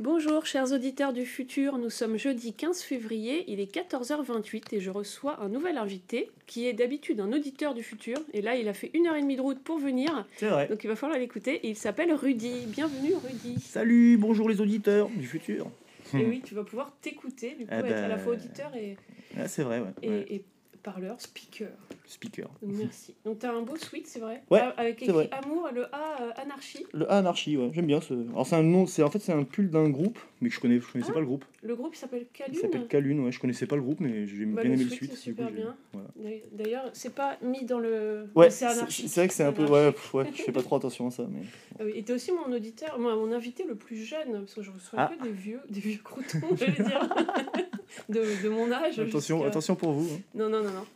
Bonjour chers auditeurs du futur, nous sommes jeudi 15 février, il est 14h28 et je reçois un nouvel invité qui est d'habitude un auditeur du futur et là il a fait une heure et demie de route pour venir, C'est vrai. donc il va falloir l'écouter il s'appelle Rudy. Bienvenue Rudy. Salut, bonjour les auditeurs du futur. Et oui, tu vas pouvoir t'écouter, du coup Eh être à la ben, fois auditeur et, Ah, c'est vrai, ouais. et, ouais. et parleur, speaker. Speaker. Donc merci. Donc t'as un beau suite, c'est vrai Ouais, Ah, Avec écrit vrai. amour, le A euh, anarchie. Le A Anarchy, ouais, j'aime bien ce. Alors c'est un nom, c'est en fait c'est un pull d'un groupe, mais que je connais, je connaissais Ah, pas le groupe. Le groupe il s'appelle Il s'appelle Calune. Calune, ouais, je connaissais pas le groupe, mais j'ai Bah, bien le aimé le suite, c'est coup, super bien. voilà. D'ailleurs, c'est pas mis dans le. Ouais, c'est vrai que c'est un peu, ouais, pff, ouais, je fais pas trop attention à ça, mais. Ah Et t'es aussi mon auditeur, moi, mon invité le plus jeune, parce que je reçois Ah. que des vieux, des vieux croutons, j'allais dire, de, de mon âge. Attention, jusqu'à- attention pour vous. hein. Non, non, non, non.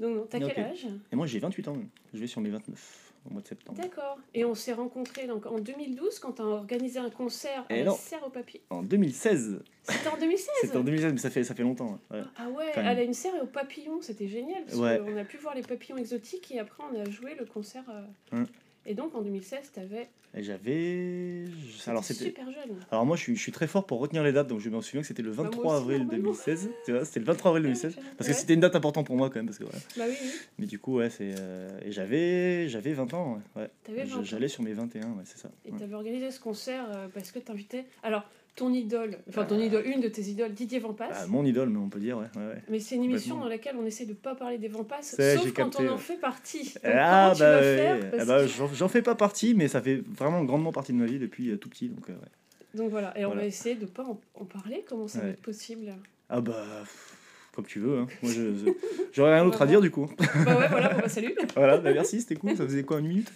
Donc, non, t'as quel âge Et moi j'ai 28 ans, je vais sur mes 29 au mois de septembre. D'accord. Et on s'est rencontrés donc, en 2012 quand t'as organisé un concert à Eh la serre au papier. En 2016, C'était en 2016 c'était en 2016, mais ça fait, ça fait longtemps. ouais. Ouais. Ah ouais, à la une serre et au papillon, c'était génial. Parce Ouais. qu'on a pu voir les papillons exotiques et après on a joué le concert. euh, Hum. Et donc en 2016, t'avais. Et j'avais. Alors c'était. super jeune. Alors moi je suis, je suis très fort pour retenir les dates, donc je me souviens que c'était le Bah, moi 23 aussi, avril normalement. 2016. Tu vois, c'était le 23 avril 2016. Parce que Ouais. c'était une date importante pour moi quand même. Parce que. Bah oui, oui. Mais du coup, ouais, c'est. euh, Et j'avais, j'avais 20 ans. Ouais. ouais. T'avais 20 ans. J'allais sur mes 21, ouais, c'est ça. Et t'avais organisé ce concert euh, parce que t'invitais. Alors, ton idole, enfin ton idole, une de tes idoles, Didier Vampas. Ah, mon idole, mais on peut dire, ouais. ouais, ouais. Mais c'est une émission dans laquelle on essaie de pas parler des Vampas, sauf quand capté, on en fait partie. Donc, ah bah, Parce bah, que- j'en, fais pas partie, mais ça fait vraiment grandement partie de ma vie depuis euh, tout petit. Donc, euh, ouais. Donc voilà, et on Voilà. va essayer de pas en, en parler, comment ça va être possible? Ah bah, comme tu veux. Hein. Moi, j'aurais rien d'autre à dire du coup. Bah ouais, voilà, bon, bah, salut voilà, bah, merci, c'était cool. Ça faisait quoi, une minute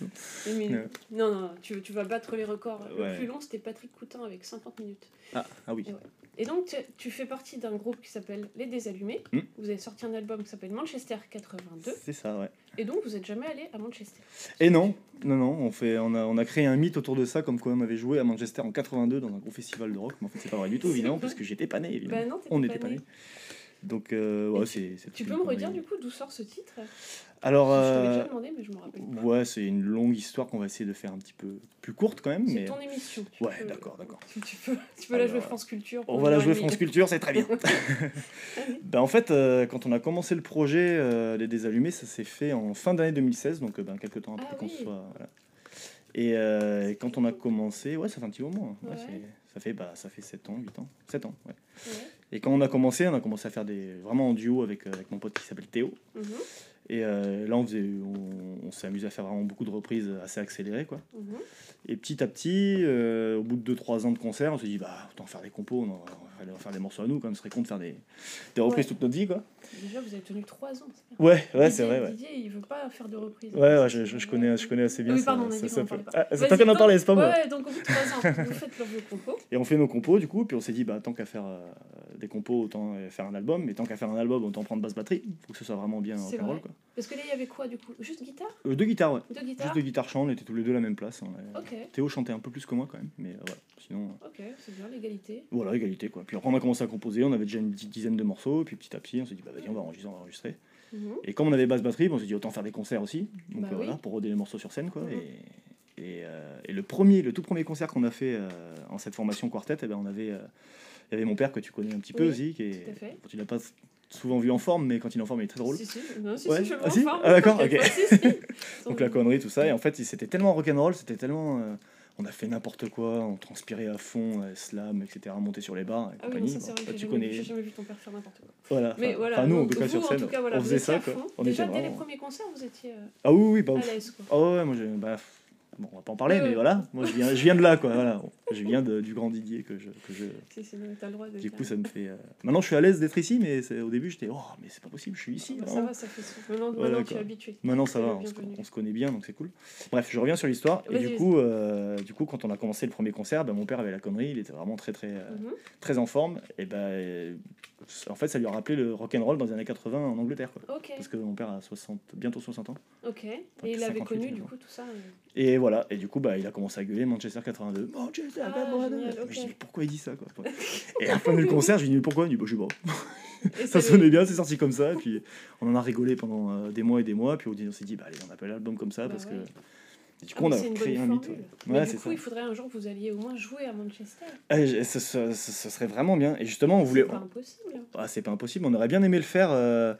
Une minute. Non, non, tu, tu vas battre les records. Le plus long, c'était Patrick Coutin avec 50 minutes. ah, ah oui. Et ouais. Et donc, tu, tu fais partie d'un groupe qui s'appelle Les Désallumés. Hmm. Vous avez sorti un album qui s'appelle Manchester 82. C'est ça, ouais. Et donc, vous n'êtes jamais allé à Manchester. Et non, non, non, on, fait, on, a, on a créé un mythe autour de ça, comme quoi on avait joué à Manchester en 82 dans un gros festival de rock, mais en fait c'est pas vrai du tout, évidemment, parce que j'étais pas né, évidemment. Bah non, t'étais on pas n'était pas né. né. Donc, euh, ouais, c'est. Tu peux me redire du coup d'où sort ce titre? Alors, Je t'avais déjà euh, demandé, mais je me rappelle pas. ouais, c'est une longue histoire qu'on va essayer de faire un petit peu plus courte quand même, C'est mais ton émission. tu Ouais, d'accord, d'accord. Tu, peux, tu peux la jouer France Culture. on va la jouer. France Culture, c'est très bien. Ben, en fait, euh, quand on a commencé le projet euh, Les Désallumés, ça s'est fait en fin d'année 2016, donc euh, ben, quelques temps après Ah qu'on oui. soit. voilà. Et, euh, et quand on a commencé, ouais, ça fait un petit moment. hein. Ouais, ça, fait, bah, ça fait 7 ans, 8 ans. 7 ans, ouais. Et quand on a commencé, on a commencé à faire des vraiment en duo avec, euh, avec mon pote qui s'appelle Théo. Mhm, Et euh, là, on, faisait, on, on s'est amusé à faire vraiment beaucoup de reprises assez accélérées. Quoi. mhm. Et petit à petit, euh, au bout de 2-3 ans de concert, on s'est dit, bah, autant faire des compos, on va, on va faire des morceaux à nous, quand même, ce serait con de faire des, des reprises Ouais. toute notre vie. Quoi. Déjà, vous avez tenu 3 ans. c'est. Ouais, ouais, c'est vrai. Ouais, Didier, il veut pas faire de reprise. ouais, ouais je, je, je connais, je connais assez bien Oui, ça. pardon, ça- dit ça qu'on en parlait. Ah, c'est en pas moi. Ouais, donc au bout de 3 ans, vous faites le compo. Et on fait nos compos du coup, puis on s'est dit bah tant qu'à faire euh, des compos, autant euh, faire un album, mais tant qu'à faire un album, autant prendre basse batterie, faut que ce soit vraiment bien rock'n'roll vrai. quoi. Parce que là, il y avait quoi du coup? Juste guitare? Euh, deux guitares, ouais. Deux guitares? Juste deux guitares chant, on était tous les deux à la même place. Théo chantait un peu plus que moi quand même, mais euh, voilà. Sinon, euh, ok, c'est bien l'égalité. voilà, égalité quoi. Puis après on a commencé à composer, on avait déjà une petite dizaine de morceaux, puis petit à petit on s'est dit bah vas-y on va enregistrer, on va enregistrer. Mhm. Et comme on avait basse batterie, on s'est dit autant faire des concerts aussi, donc Bah euh, oui. voilà, pour roder les morceaux sur scène quoi. Mhm. Et, et, euh, et le premier, le tout premier concert qu'on a fait en cette formation quartet, eh ben, on avait, il y avait mon père que tu connais un petit peu Oui, aussi, qui est, tout à fait. tu l'as pas souvent vu en forme, mais quand il est en forme il est très drôle. Si, si, non, si, Ouais. si, je Ah, si forme, Ah, d'accord, ok. Donc la connerie, tout ça. Et en fait, c'était tellement rock'n'roll, c'était tellement. euh, on a fait n'importe quoi, on transpirait à fond, euh, slam, etc., monter sur les bars et Ah oui, non, compagnie. ça Bon, vrai tu jamais, vu- connais. j'ai jamais vu ton père faire n'importe quoi. Voilà. Mais voilà, enfin, nous, tout cas, sur scène, cas, voilà, on faisait ça. Quoi. On Déjà, dès les premiers concerts, vous étiez euh, Ah oui, oui, bah, à l'aise. quoi. Ah ouais, moi, j'ai- bah, bon, on va pas en parler, mais voilà. Moi, je viens, je viens de là, quoi. Voilà. Je viens de- du grand Didier que je. Que je... Si, si, non, t'as le droit de Du coup, ça me fait. euh, Maintenant, je suis à l'aise d'être ici, mais au début, j'étais. Oh, mais c'est pas possible, je suis ici. Ah bah, ça va, ça fait. Maintenant, Voilà, maintenant tu es habitué. Maintenant ça va, on se, bienvenu. on se connaît bien, donc c'est cool. Bref, je reviens sur l'histoire. Et du coup, euh, du coup, quand on a commencé le premier concert, ben, mon père avait la connerie, il était vraiment très très euh, Mhm. très en forme. Et ben, en fait, ça lui a rappelé le rock and roll dans les années 80 en Angleterre, quoi. Parce que mon père a 60, bientôt 60 ans. ok. Enfin, Et il avait 58 connu du coup tout ça. Et voilà, et du coup, bah, il a commencé à gueuler Manchester 82. Manchester Ah, 82. génial, Mais ok. Je dis, mais pourquoi il dit ça, quoi Et à la fin du concert, je lui dis, mais pourquoi? Il dit, bah, je sais pas. et Ça sonnait bien, c'est sorti comme ça. Et puis, on en a rigolé pendant euh, des mois et des mois. Puis on s'est dit, bah, allez, on appelle l'album comme ça Bah parce ouais. que. Et du Ah, coup, on a créé un mythe. ouais. Mais Ouais, du c'est coup, ça. il faudrait un jour que vous alliez au moins jouer à Manchester. Ah, ce, ce- ce- ce serait vraiment bien. Et justement, on voulait. C'est pas impossible. Ah, c'est pas impossible. On aurait bien aimé le faire. euh,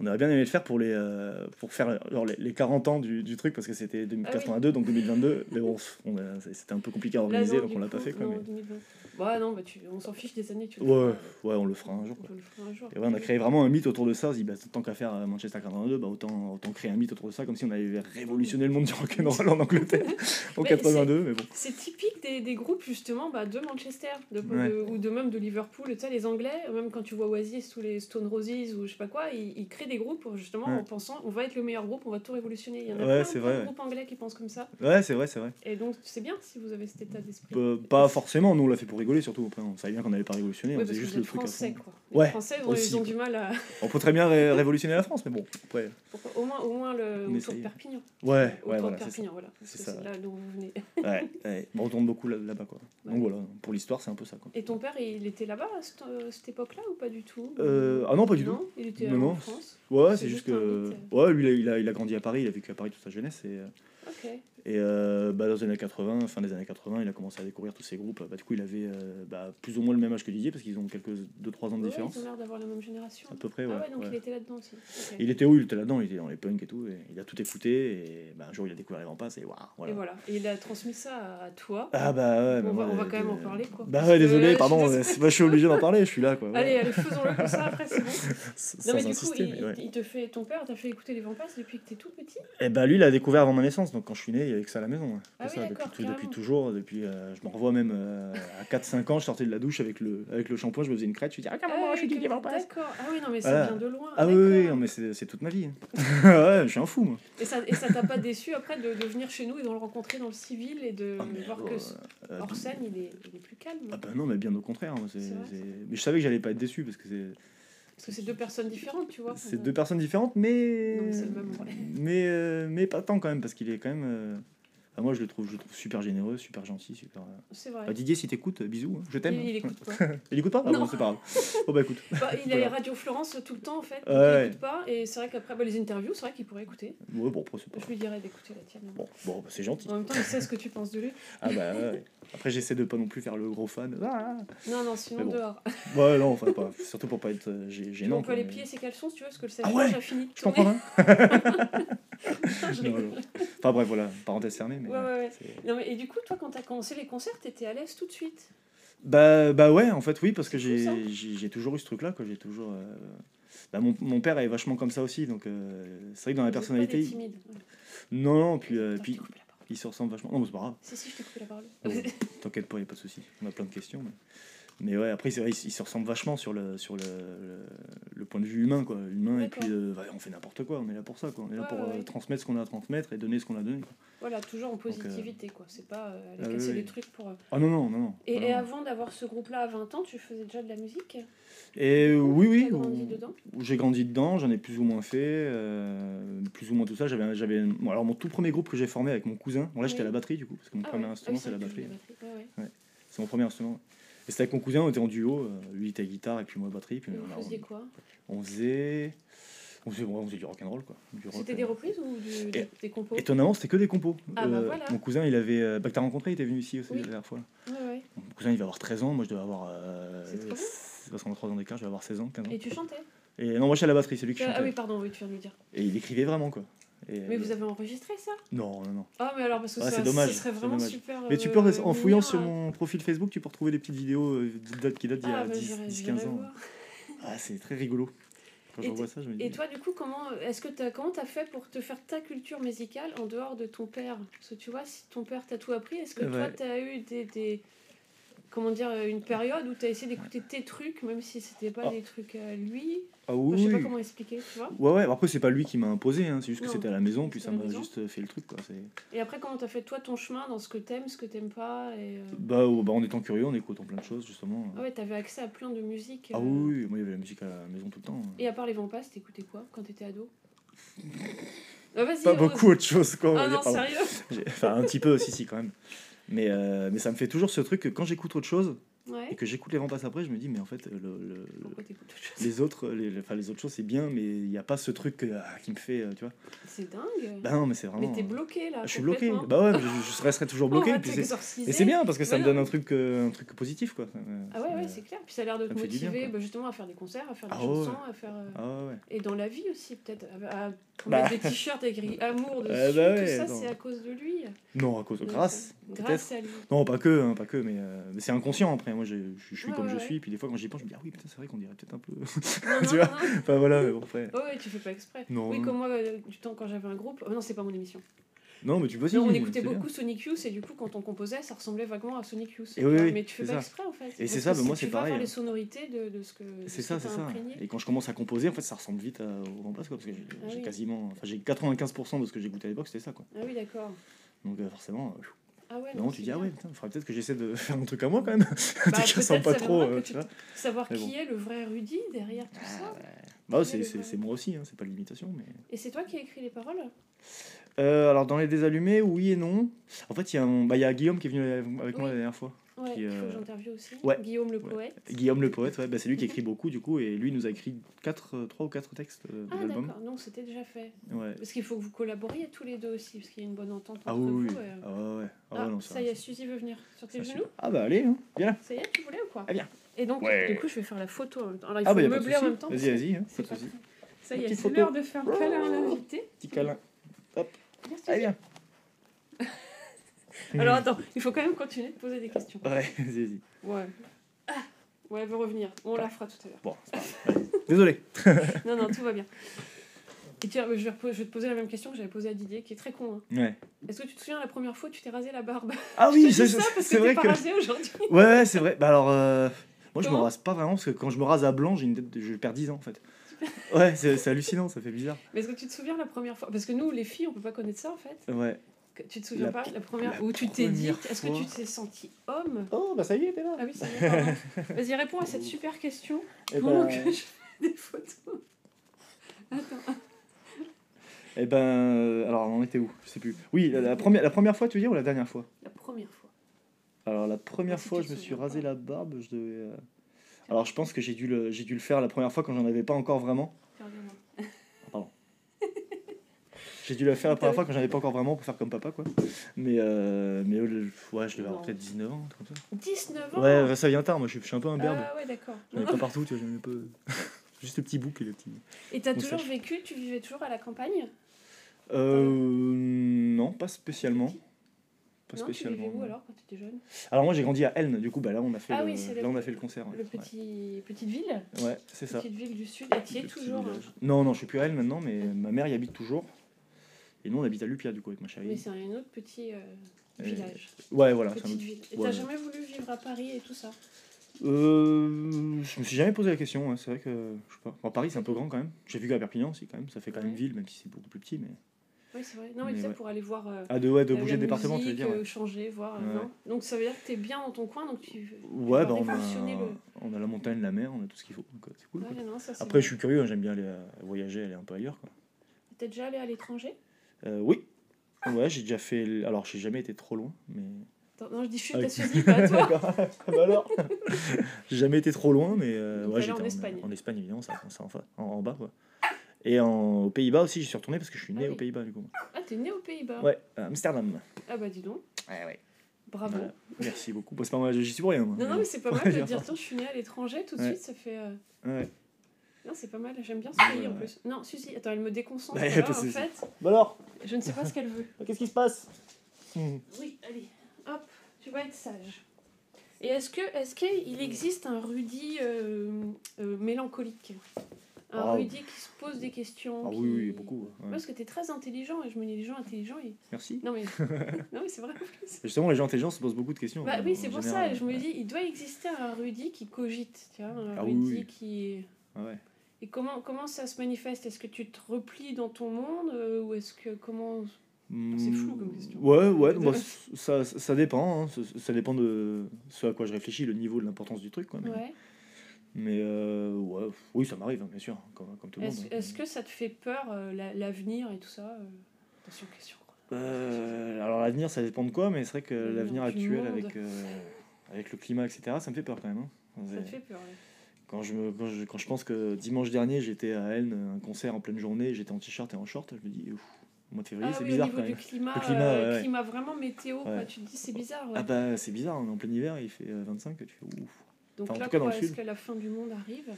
On aurait bien aimé le faire pour les euh, pour faire genre, les, les 40 ans du, du truc parce que c'était 2082 donc 2022 mais bon on c'était un peu compliqué à Là, organiser non, donc on l'a pas fait quoi. non, mais- 2020. Bah non, bah, tu... on s'en fiche des années. Tu Ouais, ouais, on le fera un jour. On quoi. le fera un jour. Et ouais, on a créé vraiment un mythe autour de ça. On dit, bah, tant qu'à faire euh, Manchester 82, bah, autant, autant créer un mythe autour de ça, comme si on avait révolutionné le monde du rock'n'roll en Angleterre en Mais 82. Mais bon. C'est typique des, des groupes justement bah, de Manchester de, Ouais. de- ou de même de Liverpool. Tu sais, les Anglais, même quand tu vois Oasis ou les Stone Roses ou je sais pas quoi, ils, ils créent des groupes justement Ouais. en pensant on va être le meilleur groupe, on va tout révolutionner. Il y en a Ouais, plein, de ouais. groupes anglais qui pensent comme ça. Ouais, c'est vrai, c'est vrai. Et donc c'est bien si vous avez cet état d'esprit. Euh, pas forcément, nous on l'a fait pour rigoler surtout. Après, on savait bien qu'on n'allait pas révolutionner, Oui, on faisait juste le truc à français, fond. quoi. Ouais, Les Français, bon, aussi, ils ont du mal à. On peut très bien ré- révolutionner la France, mais bon, après. Pourquoi- Au moins, au moins le On autour de Perpignan. Ouais, Autour ouais, de voilà, c'est ça. Perpignan, voilà. C'est ça, là d'où vous venez. Ouais, ouais. on retourne beaucoup là- là-bas, quoi. Ouais. Donc voilà, pour l'histoire, c'est un peu ça, quoi. Et ton père, il était là-bas à cette, euh, époque-là ou pas du tout? Euh, ah non, pas du Non, tout. il était Non, en non. France. Ouais, C'est juste que. Ouais, lui, il a, il grandi à Paris, il a vécu à Paris toute sa jeunesse. Et, euh, Ok. Et euh, bah, dans les années 80, fin des années 80, il a commencé à découvrir tous ces groupes. Bah, du coup, il avait euh, bah, plus ou moins le même âge que Didier, parce qu'ils ont quelques 2-3 ans de Ouais, différence. ils ont l'air d'avoir la même génération. À peu près, ouais. ah ouais, donc ouais. il était là-dedans aussi. Il était où? Il était là-dedans, il était dans les punks et tout. Et il a tout écouté. Et bah, un jour, il a découvert les Vampas et waouh, voilà. Et voilà. Et il a transmis ça à toi. Ah bah ouais, bah, on, va, on va quand même en parler, quoi. Bah ouais, désolé, là, je pardon, suis je suis obligé d'en parler, je suis là quoi. Allez, allez, faisons-le comme ça, après c'est bon. Non mais du coup, il, te fait, ton père t'a fait écouter les Vampas depuis que t'es tout petit? Et bah lui, il a découvert avant ma naissance, donc quand je suis né, que ça à la maison. hein. Ah Que oui, ça, depuis, depuis toujours, depuis, euh, je me revois même euh, à 4-5 ans, je sortais de la douche avec le, avec le shampoing, je me faisais une crête, je me disais, ah, Ah, maman, je suis Didier Vampas. D'accord. Ah oui, non mais ça vient de loin. Ah oui, non, mais c'est c'est toute ma vie. hein. ouais, je suis un fou, moi. Et ça et ça t'a pas déçu après de, de venir chez nous et de le rencontrer dans le civil et de Ah, voir euh, que euh, hors scène il est, il est plus calme. Ah bah non, mais bien au contraire. c'est- Mais je savais que j'allais pas être déçu parce que c'est Parce que c'est deux personnes différentes, tu vois. c'est deux personnes différentes, mais Non, mais c'est le même, ouais. mais, euh, mais pas tant quand même parce qu'il est quand même. Euh, enfin, moi, je le trouve, je le trouve super généreux, super gentil, super. euh. C'est vrai. Bah, Didier, si t'écoutes, bisous, hein, je t'aime. il, il écoute pas. Il écoute pas Ah Non. bon, c'est pas grave. Bon bah écoute. Bah, il a Voilà. Radio Florence tout le temps en fait. Ouais. Il écoute pas. Et c'est vrai qu'après bah, les interviews, c'est vrai qu'il pourrait écouter. Ouais, bon, après, pas. Je lui dirais d'écouter la tienne. Bon, bon bah, c'est gentil. En même temps, il sait ce que tu penses de lui. Ah bah ouais. Après, j'essaie de pas non plus faire le gros fan. Ah Non, non, sinon bon. dehors. ouais, non, enfin, pas. Surtout pour pas être euh, gênant. les mais- pieds et ses caleçons, si tu veux, parce que le Ah ouais a fini de Je tourner. Non, non. Enfin bref, voilà, parenthèse fermée. Mais Ouais, ouais, ouais. c'est- Non, mais, et du coup, toi, quand t'as commencé les concerts, t'étais à l'aise tout de suite? Bah, bah ouais, en fait, oui, parce que j'ai toujours eu ce truc-là. J'ai toujours. euh, Bah, mon, mon père est vachement comme ça aussi, donc euh, c'est vrai que dans la personnalité. Ouais. Non, non, puis, euh, Attends, puis il se ressemble vachement. Non, c'est pas grave. Si, si, je t'ai coupé la parole. Bon, T'inquiète pas, il a pas de souci. On a plein de questions. Mais, mais ouais, après, c'est vrai, il, il se ressemble vachement sur le, sur le, le, le point de vue humain, quoi. Humain, et puis euh, on fait n'importe quoi, on est là pour ça, quoi. On est là Ouais, pour ouais, euh, transmettre ce qu'on a à transmettre et donner ce qu'on a donné. quoi. Voilà, toujours en euh, positivité, quoi. C'est pas aller ah casser oui. des trucs pour. Ah non, non, non, non. Et, avant d'avoir ce groupe-là à 20 ans, tu faisais déjà de la musique? Et oui, oui. Grandi dedans? où j'ai grandi dedans, j'en ai plus ou moins fait, plus ou moins tout ça. J'avais, j'avais, bon, alors mon tout premier groupe que j'ai formé avec mon cousin. Bon là j'étais à la batterie du coup, parce que mon Ah premier instrument Ah c'est la batterie. ouais. C'est mon premier instrument. Et c'était avec mon cousin, on était en duo. euh, lui il était guitare et puis moi batterie. Puis on, faisiez quoi? on faisait, on faisait, on faisait du rock'n'roll quoi. C'était euh. des reprises ou du- des, des compos? Étonnamment c'était que des compos. Ah, bah Euh, voilà. Mon cousin il avait, euh, bah, que t'as rencontré, il était venu ici aussi Oui. la dernière fois. Ouais, ouais. Mon cousin il va avoir 13 ans, moi je devais avoir, euh, parce qu'on a 3 ans d'écart, je vais avoir 16 ans, 15 ans. Et tu chantais? Et non moi je suis à la batterie, c'est lui qui Ah chantait. oui, pardon, oui, tu viens de le dire. Et il écrivait vraiment quoi. Et- Mais vous avez enregistré ça? Non, non, non. Ah, mais alors, parce que Ah, ça, c'est dommage, ça serait vraiment super. Mais tu euh, peux, en fouillant sur hein. mon profil Facebook, tu peux retrouver des petites vidéos euh, qui datent, d'il y a Ah, bah, 10, j'irai- 10, j'irai 15 ans. Ah, c'est très rigolo. Quand je revois ça, je me dis. Et toi, du coup, comment est-ce que t'as comment t'as fait pour te faire ta culture musicale en dehors de ton père? Parce que tu vois, si ton père t'a tout appris, est-ce que toi, Ouais. t'as eu des, des comment dire une période où t'as essayé d'écouter tes trucs, même si c'était pas Ah. des trucs à lui? Ah oui, Je sais pas comment expliquer, tu vois Ouais, ouais, après, c'est pas lui qui m'a imposé, hein, c'est juste que c'était à la maison, puis ça m'a juste fait le truc. Quoi. c'est- Et après, comment t'as fait toi ton chemin dans ce que t'aimes, ce que t'aimes pas et, euh, Bah, oh, bah, en étant curieux, en écoutant plein de choses, justement. Ah ouais, t'avais accès à plein de musique. Ah euh, oui, oui, moi, il y avait la musique à la maison tout le temps. hein. Et à part les Vampas, t'écoutais quoi quand t'étais ado? Ah, Pas ose. beaucoup autre chose, quoi. Ah non, sérieux? Enfin, un petit peu, si, si, quand même. Mais, euh, mais ça me fait toujours ce truc que quand j'écoute autre chose, et que j'écoute les vents passent après, je me dis, mais en fait, le, les autres, les, les autres choses, c'est bien, mais il n'y a pas ce truc que- ah, qui me fait, euh, tu vois. C'est dingue. Bah non, mais c'est vraiment. mais t'es bloqué là. je suis bloqué. Bah ouais, je, je resterai toujours bloqué. Puis et c'est bien parce que ça Ouais, me donne un truc, euh, un truc positif, quoi. Euh, Ah ouais, ouais, c'est- clair. Puis ça a l'air de te bien, motiver bah, justement à faire des concerts, à faire des Ah chansons, ouais. à faire. euh, Ah ouais. Et dans la vie aussi, peut-être. À, à Bah. mettre des t-shirts écrits amour dessus. Eh bah ouais, tout ça, c'est à cause de lui. Non, à cause de grâce. euh. Grâce à lui. Non, pas que, hein, pas que, euh, mais c'est inconscient après. Moi, je, je, suis Ouais, comme ouais, je ouais. suis, puis des fois, quand j'y pense, je me dis, ah oui, putain, c'est vrai qu'on dirait peut-être un peu. Non, Tu non, vois non. enfin voilà, mais bon, après. Ouais, ouais, tu fais pas exprès. Oui, comme moi, euh, du temps quand j'avais un groupe. oh non, c'est pas mon émission. Non, mais tu vois, on écoutait bien. beaucoup Sonic Youth et du coup, quand on composait, ça ressemblait vaguement à Sonic Youth. Et oui, oui, mais tu fais pas ça. exprès en fait. Et c'est ça, bah, moi, c'est vas pareil, hein. les sonorités de, de ce que. C'est ce ça, c'est ça. imprégné. Et quand je commence à composer, en fait, ça ressemble vite à, au Passe, quoi, parce que j'ai Ah oui. quasiment. Enfin, j'ai 95% de ce que j'écoutais à l'époque, c'était ça, quoi. Ah oui, d'accord. Donc, euh, forcément, euh, Ah ouais, non, non, tu dis, ah ouais, putain, il faudrait peut-être que j'essaie de faire un truc à moi quand même. Bah, Tu qui ressemble peut-être, pas trop, euh, tu tu-. Savoir qui est le vrai Rudy derrière tout ça. Bah, c'est moi aussi, hein, c'est pas l'imitation, mais. Et c'est toi qui as écrit les paroles? Euh, alors, dans les désallumés, oui et non. En fait, il y, a un- bah, y a Guillaume qui est venu avec moi la dernière fois. Ouais, Qui, il faut euh, que j'interviewe aussi. ouais. Guillaume le Ouais. poète. Guillaume le poète, ouais, bah, c'est lui qui écrit beaucoup, du coup, et lui nous a écrit quatre, euh, trois ou quatre textes euh, de Ah l'album. d'accord, non, c'était déjà fait. Ouais. Parce qu'il faut que vous collaboriez tous les deux aussi, parce qu'il y a une bonne entente Ah entre oui, oui. vous. et- Ah ouais. Ah, Ah, non, ça y est, Suzy veut venir sur tes genoux. Ah bah allez, hein, viens là. Ça y est, tu voulais ou quoi Ah, viens. Et donc, du coup, je vais faire la photo en même temps. Alors, il Ah faut bah pas de meubler en même temps. Vas-y, vas-y, hein, pas de Ça y est, c'est l'heure de faire un câlin à l'invité. Petit câlin. Suzy. Allez, viens. Alors attends, il faut quand même continuer de poser des questions. Ouais, vas-y. Ouais. Ah Ouais, elle veut revenir. On la fera tout à l'heure. Bon, c'est pas grave. Allez. Désolé. Non, non, tout va bien. Et tiens, je vais, je vais te poser la même question que j'avais posée à Didier, qui est très con. hein. Ouais. Est-ce que tu te souviens la première fois que tu t'es rasé la barbe? Ah oui, te ça, c'est parce c'est que vrai t'es pas que. rasé aujourd'hui. Ouais, ouais, c'est vrai. Bah alors, euh, moi je me rase pas vraiment parce que quand je me rase à blanc, j'ai une tête de... je perds 10 ans en fait. Ouais, c'est c'est hallucinant, ça fait bizarre. Mais est-ce que tu te souviens la première fois? Parce que nous, les filles, on peut pas connaître ça en fait. Ouais. Tu te souviens La- pas la première la où tu t'es dit Est-ce que tu t'es senti homme? Oh, bah ça y est, t'es là. Ah oui, c'est vrai. pardon. Vas-y, réponds à cette super question Eh pendant ben, que je fais des photos. Attends. eh ben, alors on en était où? Je sais plus. Oui, la, la première, la première fois, tu veux dire, ou la dernière fois? La première fois. Alors la première Ah, si fois, je me suis rasé pas. la barbe, je devais. euh, Alors je pense que j'ai dû le, j'ai dû le faire la première fois quand j'en avais pas encore vraiment. J'ai dû le faire la première fois quand j'en avais pas encore vraiment pour faire comme papa quoi. Mais euh, mais ouais, je devais avoir peut-être 19 ans, un truc comme ça. 19 ans Ouais, ça vient tard. Moi, je suis, je suis un peu un berbe. Ah ouais, d'accord. J'en ai pas partout, tu vois, j'en ai pas. Juste le petit bouc et le petit. Et t'as toujours vécu, tu vivais toujours à la campagne? Euh, non, pas spécialement. Pas Non, tu spécialement. vivais où alors quand tu étais jeune? Alors moi j'ai grandi à Elne, du coup bah là on a fait Ah le, oui, là on a fait le concert. ouais. Le petit... Petite ville? Ouais, c'est ça. Petite ville du sud, et tu y es toujours. hein? Non non, je suis plus à Elne maintenant, mais ma mère y habite toujours. Et nous on habite à Lupia du coup avec ma chérie. Mais c'est un autre petit euh, village, Ouais voilà. un petite autre- ville. Et ouais. t'as jamais voulu vivre à Paris et tout ça Euh, je me suis jamais posé la question. ouais, C'est vrai que je sais pas. Bon, Paris c'est un peu grand quand même. J'ai vu qu'à Perpignan aussi quand même. Ça fait quand même Ouais. ville même si c'est beaucoup plus petit. Mais Oui, c'est vrai. Non, mais, Mais tu sais, ouais. pour aller voir. euh, ah de ouais de bouger de département tu veux dire. ouais. euh, changer, voir. euh, Ouais. non Donc ça veut dire que t'es bien dans ton coin, donc tu. Ouais, bah on a, le- on a la montagne, la mer, on a tout ce qu'il faut. donc, C'est cool. Ouais, non, Après, bien. je suis curieux, hein, j'aime bien aller voyager, aller un peu ailleurs. Quoi. T'es déjà allé à l'étranger? Euh, oui, ouais, j'ai déjà fait. l- Alors, j'ai jamais été trop loin, mais. Attends, Non, je dis chut, Ah t'as oui. Suzy, pas à toi. D'accord. bah alors J'ai jamais été trop loin, mais euh, Donc, ouais, t'es allé j'étais en Espagne. En, Espagne, évidemment, ça, ça en, fa- en, en bas. Quoi. Et en, aux Pays-Bas aussi, j'y suis retourné parce que je suis né Ah oui. aux Pays-Bas, du coup. Ah, t'es né aux Pays-Bas Ouais, à Amsterdam. Ah bah dis donc, Ouais, ouais. bravo. Voilà. Merci beaucoup. Bon, c'est pas moi, j'y suis pour rien. moi. Non, non, mais c'est pas mal de dire, tiens, je suis né à l'étranger, tout de Ouais. suite, ça fait. euh, Ouais. Non, c'est pas mal, j'aime bien ce Ouais, pays en ouais. plus. Non, Suzy, attends, elle me déconcentre. Bah, y a là, pas de en fait, Bah alors, je ne sais pas ce qu'elle veut. qu'est-ce qui se passe Hmm. Oui, allez, hop, tu vas être sage. Et est-ce que est-ce qu'il existe un Rudy euh, euh, mélancolique? Un Ah. Rudy qui se pose des questions Ah qui- oui, oui, beaucoup. ouais. Parce que t'es très intelligent et je me dis les gens intelligents ils... Merci. Non mais, non mais c'est vrai. Justement, les gens intelligents se posent beaucoup de questions. Bah oui c'est pour général. ça, je me Ouais. dis il doit exister un Rudy qui cogite, tu vois, un Ah Rudy oui. qui... Ah ouais. Et comment, comment ça se manifeste? Est-ce que tu te replies dans ton monde euh, ou est-ce que comment C'est flou comme question. Hmm, Ouais, ouais, bah, ça, ça dépend. hein. Ça, ça dépend de ce à quoi je réfléchis, le niveau de l'importance du truc. Quoi, mais Ouais. mais, euh, ouais, oui, ça m'arrive, hein, bien sûr, comme, comme tout le monde. Est-ce hein. que ça te fait peur euh, la- l'avenir et tout ça Attention question. Euh, alors l'avenir, ça dépend de quoi, mais c'est vrai que L'avenir actuel avec, avec le climat, etc., ça me fait peur quand même. hein. Ça te fait peur. ouais. Quand je, me, quand, je, quand je pense que dimanche dernier, j'étais à Elne, un concert en pleine journée, j'étais en t-shirt et en short, je me dis, ouf, au mois de février, Ah c'est oui, bizarre au quand même. du climat, Le climat, euh, ouais, climat vraiment météo, quoi. Tu te dis c'est bizarre. ouais. Ah bah c'est bizarre, on est en plein hiver, il fait euh, 25, tu fais ouf. Donc enfin, en là, tout cas, dans quoi, est-ce que la fin du monde arrive?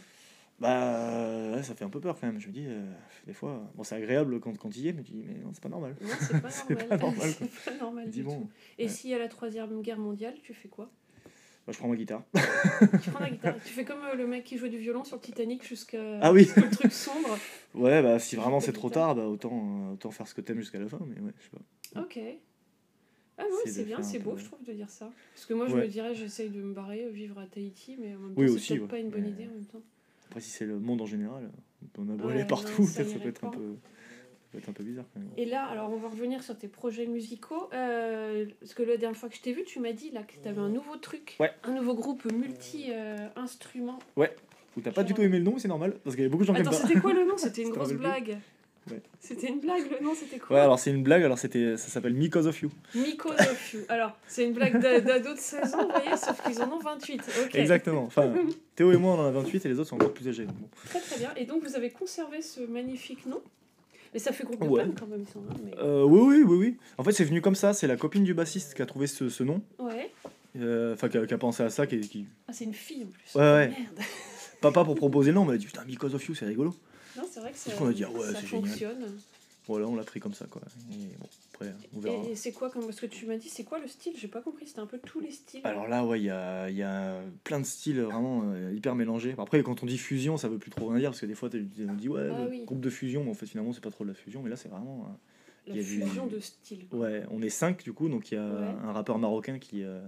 Bah ouais, ça fait un peu peur quand même, je me dis, euh, des fois, bon c'est agréable quand, quand il y est, mais tu dis, mais non, c'est pas normal. Non, c'est pas C'est normal. pas normal, C'est pas normal Je du dis bon, tout. Et s'il y a la troisième guerre mondiale, tu fais quoi? Bah, je prends ma guitare. Tu prends la guitare. tu fais comme euh, le mec qui jouait du violon sur le Titanic jusqu'à Ah oui. le truc sombre. Ouais, bah si vraiment c'est trop guitare. tard, bah autant, euh, autant faire ce que t'aimes jusqu'à la fin, mais ouais, je sais pas. Ok. Ah oui, C'est bien, c'est beau, peu- je trouve, de dire ça. Parce que moi, je Ouais. me dirais, j'essaye de me barrer, euh, vivre à Tahiti, mais en même temps, Oui, c'est ouais. pas une bonne Mais- idée en même temps. Après si c'est le monde en général, on brûler Ouais, partout, non, ça peut-être ça irait peut être un peu, peut être un peu bizarre quand même. Et là, alors on va revenir sur tes projets musicaux. Euh, parce que la dernière fois que je t'ai vu, tu m'as dit là que tu avais un nouveau truc. Ouais. Un nouveau groupe multi-instruments. Ou t'as pas du tout aimé le nom, c'est normal, parce qu'il y a beaucoup de gens qui aiment Attends, c'était quoi le nom? C'était une grosse blague. Ouais. C'était une blague, le nom c'était quoi? Ouais, alors c'est une blague, alors c'était, ça s'appelle Because of You. Mikos of You. Alors, c'est une blague d'a- d'ado de 16 ans, vous voyez, sauf qu'ils en ont 28. Ok. Exactement. Enfin, Théo et moi on en a 28 et les autres sont encore plus âgés. bon. Très très bien. Et donc vous avez conservé ce magnifique nom? Mais ça fait groupe de Ouais. quand même, semble. hein, Mais... Euh, oui, oui, oui, oui. En fait, c'est venu comme ça. C'est la copine du bassiste qui a trouvé ce, ce nom. Ouais. Euh, Enfin, qui, a- qui a pensé à ça. Qui, qui... Ah, c'est une fille en plus. Ouais, ouais. Merde. Papa, pour proposer le nom, m'a dit Putain, Because of You, c'est rigolo. Non, c'est vrai que ça, coup, on a dit, ah ouais, ça c'est génial. Voilà, on l'a pris comme ça, quoi. Et bon, après, on verra. Et, et c'est quoi comme parce que tu m'as dit c'est quoi le style? J'ai pas compris. C'était un peu tous les styles. Alors là, ouais, il y a, y a plein de styles vraiment euh, hyper mélangés. Après, quand on dit fusion, ça veut plus trop rien dire parce que des fois, on dit ouais, Ah le oui. groupe de fusion, mais en fait, finalement, c'est pas trop de la fusion. Mais là, c'est vraiment. euh, la y a du- fusion de styles. Ouais, on est cinq du coup, donc il y a Ouais. un rappeur marocain qui, euh,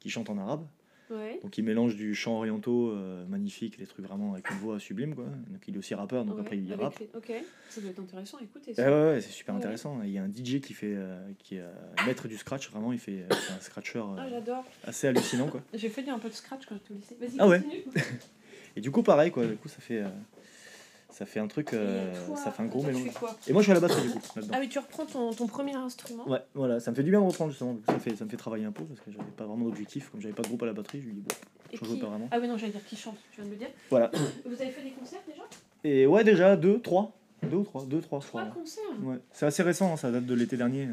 qui chante en arabe. Ouais. Donc il mélange du chant orientaux euh, magnifique, des trucs vraiment avec une voix sublime quoi. Donc il est aussi rappeur, donc ouais, après il rappe. les- Ok. Ça doit être intéressant. Écoutez. Ouais, ça. ouais, ouais, c'est super Ouais. intéressant. Il y a un DJ qui fait, euh, qui est euh, maître du scratch, vraiment il fait un scratcher Ah, assez hallucinant quoi. J'ai fait un peu de scratch quand j'étais au lycée. Vas-y, Ah ouais. continue. Et du coup pareil quoi, du coup ça fait, ça fait un truc, euh, toi, ça fait un gros mélange. Et moi je suis à la batterie du coup. Ah oui, tu reprends ton, ton premier instrument? Ouais, voilà, ça me fait du bien de reprendre justement. Ça me fait, ça me fait travailler un peu parce que j'avais pas vraiment d'objectif. Comme j'avais pas de groupe à la batterie, je lui dis bon, je joue pas vraiment. Ah oui, non, j'allais dire qui chante, tu viens de me dire. Voilà. Vous avez fait des concerts déjà? Et ouais, déjà, deux, trois. Deux ou trois, deux, trois, Trois concerts? Ouais. C'est assez récent, hein, ça date de l'été dernier.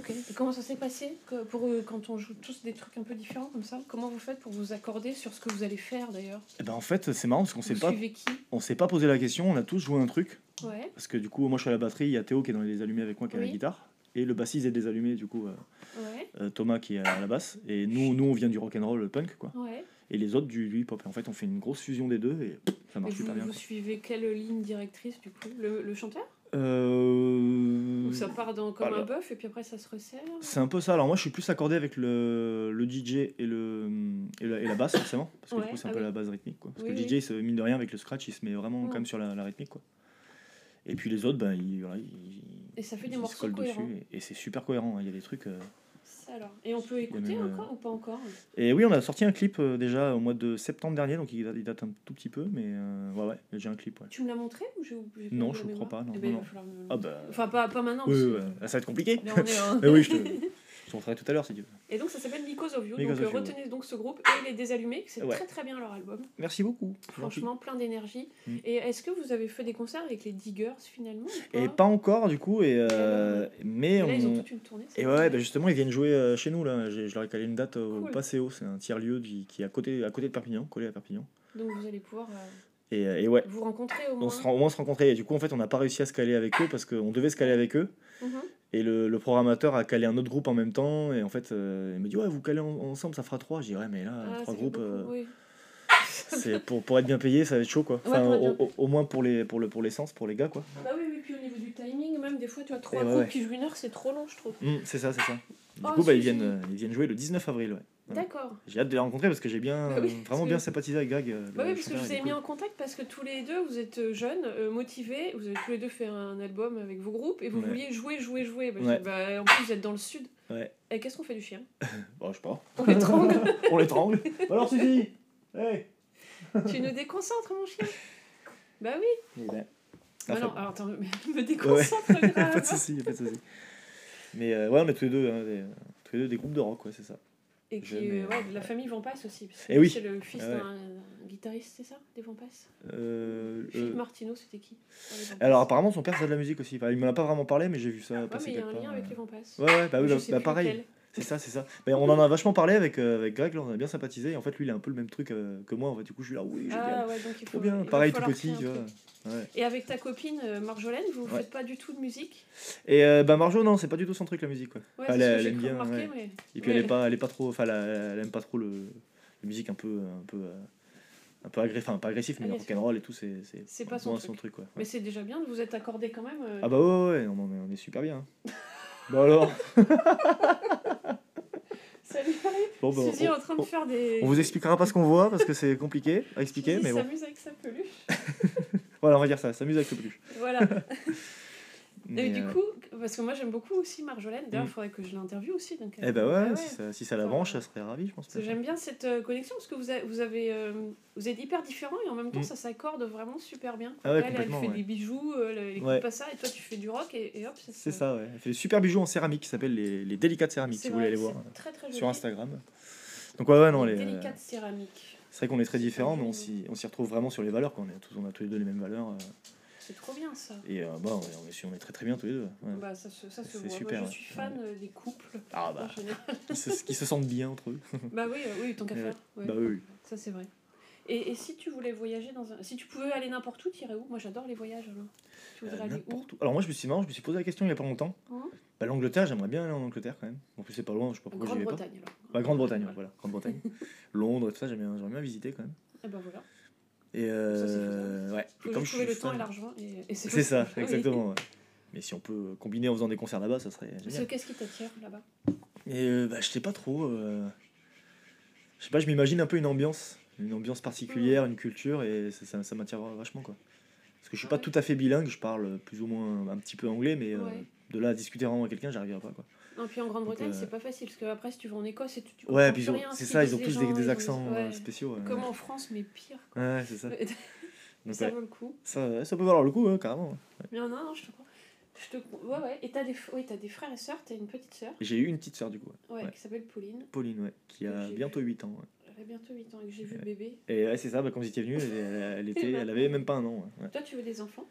Ok. Et comment ça s'est passé que- pour euh, quand on joue tous des trucs un peu différents comme ça Comment vous faites pour vous accorder sur ce que vous allez faire d'ailleurs? Et ben en fait, c'est marrant parce qu'on s'est pas, on s'est pas posé la question, on a tous joué un truc. Ouais, Parce que du coup, moi je suis à la batterie, il y a Théo qui est dans les allumés avec moi qui a la guitare. Et le bassiste est des allumés, du coup, euh, ouais, euh, Thomas qui est à la basse. Et nous, nous on vient du rock'n'roll, le punk, quoi. ouais. Et les autres du, hip-hop. Et en fait, on fait une grosse fusion des deux et ça Et marche vous, super bien. vous quoi. suivez quelle ligne directrice du coup? Le, le chanteur? Euh, Ou ça part dans, comme voilà. un bœuf et puis après ça se resserre C'est un peu ça. Alors moi, je suis plus accordé avec le, le DJ et, le, et, la, et la basse, forcément. Parce que Ouais, du coup, c'est un ah peu oui. la base rythmique. Quoi. Parce Oui, que le DJ, se- mine de rien, avec le scratch, il se met vraiment quand même sur la, la rythmique. Quoi. Et puis les autres, ben, ils, voilà, ils, Et ça fait ils des morceaux cohérents. dessus. Et, et c'est super cohérent. hein. Il y a des trucs. euh. Alors. Et on peut écouter même, euh, encore ou pas encore? Et oui, on a sorti un clip euh, déjà au mois de septembre dernier, donc il date, un tout petit peu. Mais euh, ouais, ouais, déjà un clip. Ouais. Tu me l'as montré ou j'ai j'ai Non, je la crois pas, non, Eh ben, non, me Ah bah. Enfin, pas, pas maintenant. Oui, parce ouais. ça va être compliqué. Là, on est en- Mais oui, je te, je te montrerai tout à l'heure si tu veux. Et donc ça s'appelle Because of You. Because donc of euh, You, retenez donc ce groupe et les Désallumés. C'est Ouais. très très bien leur album. Merci beaucoup. Franchement, plein d'énergie. Mm. Et est-ce que vous avez fait des concerts avec les Diggers finalement ou Et pas encore du coup, et, euh, mais Et là, ils ont on... toute une tournée. Et ouais, bah justement, ils viennent jouer euh, chez nous là. Je leur ai calé une date au Cool. Passéo, c'est un tiers-lieu du- qui est à côté, à côté de Perpignan, collé à Perpignan. Donc vous allez pouvoir euh, Et, et ouais, vous rencontrer au moins. on se au moins se rencontrer. Et du coup, en fait, on n'a pas réussi à se caler avec eux parce qu'on devait se caler avec eux. Mhm. Et le, le programmateur a calé un autre groupe en même temps. Et en fait, euh, il me dit Ouais, vous calez en- ensemble, ça fera trois. J'ai dit Ouais, mais là, Ah, trois groupes, beaucoup, euh, oui. c'est pour, pour être bien payé, ça va être chaud quoi. Ouais, Enfin, au, bien au- au moins pour les pour le pour l'essence, pour les gars quoi. Bah oui, oui, puis au niveau du timing, même des fois, tu as trois Et groupes ouais. qui jouent une heure, c'est trop long, je trouve. Hum, c'est ça, c'est ça. Du Oh, coup, bah, ils, viennent, euh, ils viennent jouer le 19 avril. Ouais. D'accord. J'ai hâte de les rencontrer parce que j'ai bien, Bah oui, vraiment que- bien sympathisé avec Greg. euh, Bah oui, parce que je vous ai mis cool. en contact parce que tous les deux, vous êtes euh, jeunes, euh, motivés, vous avez tous les deux fait un album avec vos groupes et vous Ouais. vouliez jouer, jouer, jouer. Bah, je Ouais. dis, bah, en plus, vous êtes dans le sud. Ouais. Et qu'est-ce qu'on fait du chien? Bon, je sais pas. On l'étrangle On l'étrangle. Alors, Suzy Hey Tu nous déconcentres, mon chien? Bah oui Eh ben, Bah non, alors attends, me, me déconcentre grave Pas de soucis, pas de soucis. Mais euh, ouais, on est tous les deux, hein, des, tous les deux des groupes de rock, ouais, c'est ça. Et qui euh, et- ouais, de la famille Vampasse aussi. parce que Eh oui. C'est le fils Ah ouais. d'un guitariste, c'est ça Des Vampasse Euh, Philippe euh, Martineau, c'était qui? Alors apparemment son père faisait de la musique aussi. Enfin, il m'en a pas vraiment parlé, mais j'ai vu ça Ouais, passer mais il y a un quelque lien avec euh. les Vampasse. Ouais, ouais, bah oui, bah, bah, pareil. lequel. C'est ça, c'est ça. Mais on en a vachement parlé avec, euh, avec Greg, là, on a bien sympathisé. Et en fait, lui, il a un peu le même truc euh, que moi. En fait, du coup, je suis là, oui. Ah ouais, donc il faut. Trop bien. il Pareil, tout petit, tu vois. Ouais. Et avec ta copine euh, Marjolaine, vous Ouais. faites pas du tout de musique? Et euh, bah, Marjo, non, c'est pas du tout son truc, la musique. Quoi. Enfin, elle, elle aime bien. mais. Et puis, elle, est pas, elle est pas trop. Enfin, elle, elle aime pas trop le, la musique un peu. Un peu un peu agressif, enfin pas agressif, mais rock'n'roll et tout, c'est c'est pas son truc. son truc. Quoi. Mais c'est déjà bien de vous être accordé quand même. Ah bah ouais, ouais, on, est, on est super bien. hein. bah alors Salut bon, bah, Suzy est on, en train de faire des. on vous expliquera pas ce qu'on voit parce que c'est compliqué à expliquer, mais bon. s'amuse avec sa peluche. Voilà, on va dire ça, s'amuse avec le peluche. Voilà. Mais, Et du euh, coup, parce que moi j'aime beaucoup aussi Marjolaine, d'ailleurs Mm. il faudrait que je l'interviewe aussi. Donc, Eh bah ouais, Si, ça, si ça la branche, ça serait ravi, je pense. J'aime bien cette euh, connexion parce que vous, avez, vous, avez, euh, vous êtes hyper différents et en même temps Mm. ça s'accorde vraiment super bien. Ah ouais, elle, fait ouais. des bijoux, euh, elle Ouais. pas ça et toi tu fais du rock et, et hop. ça C'est ça, ouais. Elle fait des super bijoux en céramique qui s'appellent les, les délicates céramiques, si vous voulez aller voir Très très sur Instagram. Donc ouais, ouais, non, Les délicates céramiques. c'est vrai qu'on est très différents, mais on s'y retrouve vraiment sur les valeurs. On, on a tous les deux les mêmes valeurs. C'est trop bien ça. et euh, bah, on, est, on, est, très très bien tous les deux. ouais. Bah, ça se, ça se voit. super, Moi, je suis fan euh, des couples. Ah bah, qui se, qui se sentent bien entre eux. bah oui, euh, oui, tant qu'à faire. ouais. Bah oui. Ça c'est vrai. Et, et si tu voulais voyager dans un... Si tu pouvais aller n'importe où, tu irais où? Moi j'adore les voyages. alors. Tu voudrais Euh, aller où? n'importe où. Alors moi je me suis marrant, je me suis posé la question il y a pas longtemps. Mhm. Bah, L'Angleterre, j'aimerais bien aller en Angleterre quand même. En plus c'est pas loin, je sais pas pourquoi j'y vais pas. Grande-Bretagne alors. Bah, Grande-Bretagne, voilà, Grande-Bretagne. Londres, tout ça, j'aimerais bien, visiter quand même. Et bah voilà. Et euh, ouais. Et juste je suis le temps et l'argent. Et, et C'est ça. Oui. exactement. ouais. Mais si on peut combiner en faisant des concerts là-bas, ça serait génial. Qu'est-ce qui t'attire là-bas? Et euh, bah, je sais pas trop. euh, Je sais pas, je m'imagine un peu une ambiance, une ambiance particulière, une culture, et ça, ça, ça m'attire vachement quoi. Parce que je suis Ah pas ouais. tout à fait bilingue, je parle plus ou moins un petit peu anglais, mais euh, Ouais. de là à discuter vraiment avec quelqu'un, j'arriverai pas quoi. Non, puis en Grande-Bretagne, euh, c'est pas facile parce que après, si tu vas en Écosse, et tu, tu Ouais, puis c'est ce ça, ils ont tous des, accents euh, spéciaux. Comme en France, mais pire. Ouais, c'est ça. Donc, ça ouais, vaut le coup. ça, ça peut valoir le coup, hein, carrément. ouais. Non, non, non, je te crois. Je te... Ouais, ouais. Et t'as des, oui, t'as des frères et sœurs, t'as une petite sœur, J'ai eu une petite sœur du coup, ouais. qui s'appelle Pauline. Pauline, ouais, qui a bientôt 8 ans. Elle a bientôt 8 ans et que j'ai vu Ouais. bébé. Et ouais, c'est ça, bah, quand étiez venu, elle, elle- était, elle avait même pas un an. Toi, tu veux des enfants?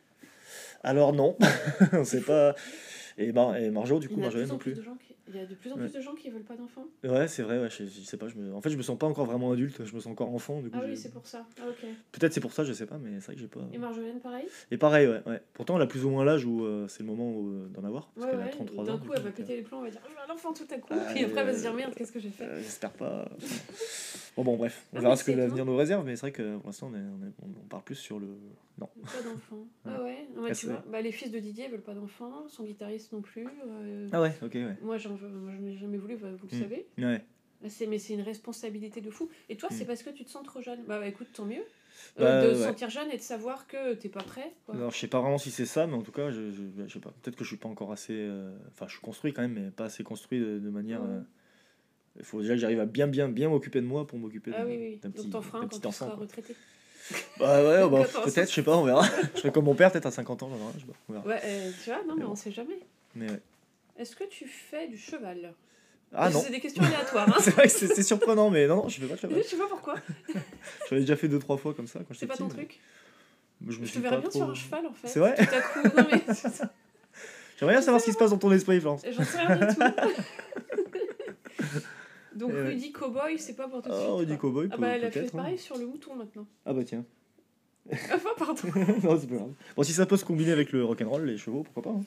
Alors non, on sait pas. Et, Mar et Marjo, du coup, Marjolaine non plus qui... Il y a de plus en Ouais. plus de gens qui veulent pas d'enfants. Ouais, c'est vrai, ouais, je, je sais pas. Je me... En fait, je me sens pas encore vraiment adulte, je me sens encore enfant. Du coup, Ah oui, c'est pour ça. Ah. Peut-être c'est pour ça, je sais pas, mais c'est vrai que j'ai pas. Et Marjolaine, pareil? Et pareil, ouais, ouais. Pourtant, elle a plus ou moins l'âge où euh, c'est le moment euh, d'en avoir. Parce Ouais, qu'elle a ouais. 33 ans. D'un du coup, elle va péter les plombs, elle va dire Je veux un enfant tout à coup. Ah, et après, elle va se euh, dire Merde, qu'est-ce que j'ai fait? euh, J'espère pas. bon, bon, bref. On verra ce que l'avenir nous réserve, mais c'est vrai que pour l'instant, on, part plus sur le. Non. Pas d'enfants. Ah ouais Ah, tu c'est- vois, bah, les fils de Didier veulent pas d'enfants, son guitariste non plus. euh, Ah ouais, ok, ouais. Moi, j'en veux, moi, je n'ai jamais voulu, vous le Mm. savez. Ouais. C'est, mais c'est une responsabilité de fou. Et toi, c'est Mm. parce que tu te sens trop jeune. Bah, bah, écoute, tant mieux. Euh, Bah, de ouais. se sentir jeune et de savoir que t'es pas prêt. quoi. Alors, je sais pas vraiment si c'est ça, mais en tout cas, je, je, je sais pas. Peut-être que je suis pas encore assez. euh, Enfin, je suis construit quand même, mais pas assez construit de, de manière. Euh, Il faut déjà que j'arrive à bien, bien, bien m'occuper de moi pour m'occuper Ah d'un oui, oui. d'un petit, Donc t'en feras d'un un petit quand tu enfant. seras quoi. retraité. Bah ouais, bah, peut-être, je sais pas, on verra. je serai comme mon père, peut-être à 50 ans, j'en je sais pas, on verra. Ouais, tu vois, non, mais bon. on sait jamais. Mais ouais. Est-ce que tu fais du cheval? Ah non, C'est des questions aléatoires. Hein. c'est vrai que c'est c'est surprenant, mais non, non, je fais pas de je cheval. sais pas pourquoi? Je l'avais déjà fait deux, trois fois comme ça quand C'est j'étais pas petit. ton mais truc. Je, me Je te verrais pas bien trop- sur un cheval en fait. C'est vrai? Tout à coup. Non, mais c'est ça. J'aimerais bien savoir ce qui se passe dans ton esprit, Florence. j'en sais rien du tout. Donc Eh. Rudy Cowboy, c'est pas pour tout de suite. Ah, Rudy. Cowboy, Ah bah elle a fait hein. pareil sur le mouton maintenant. Ah bah tiens. Enfin pardon. non, c'est pas grave. Bon, si ça peut se combiner avec le rock'n'roll, les chevaux, pourquoi pas. hein.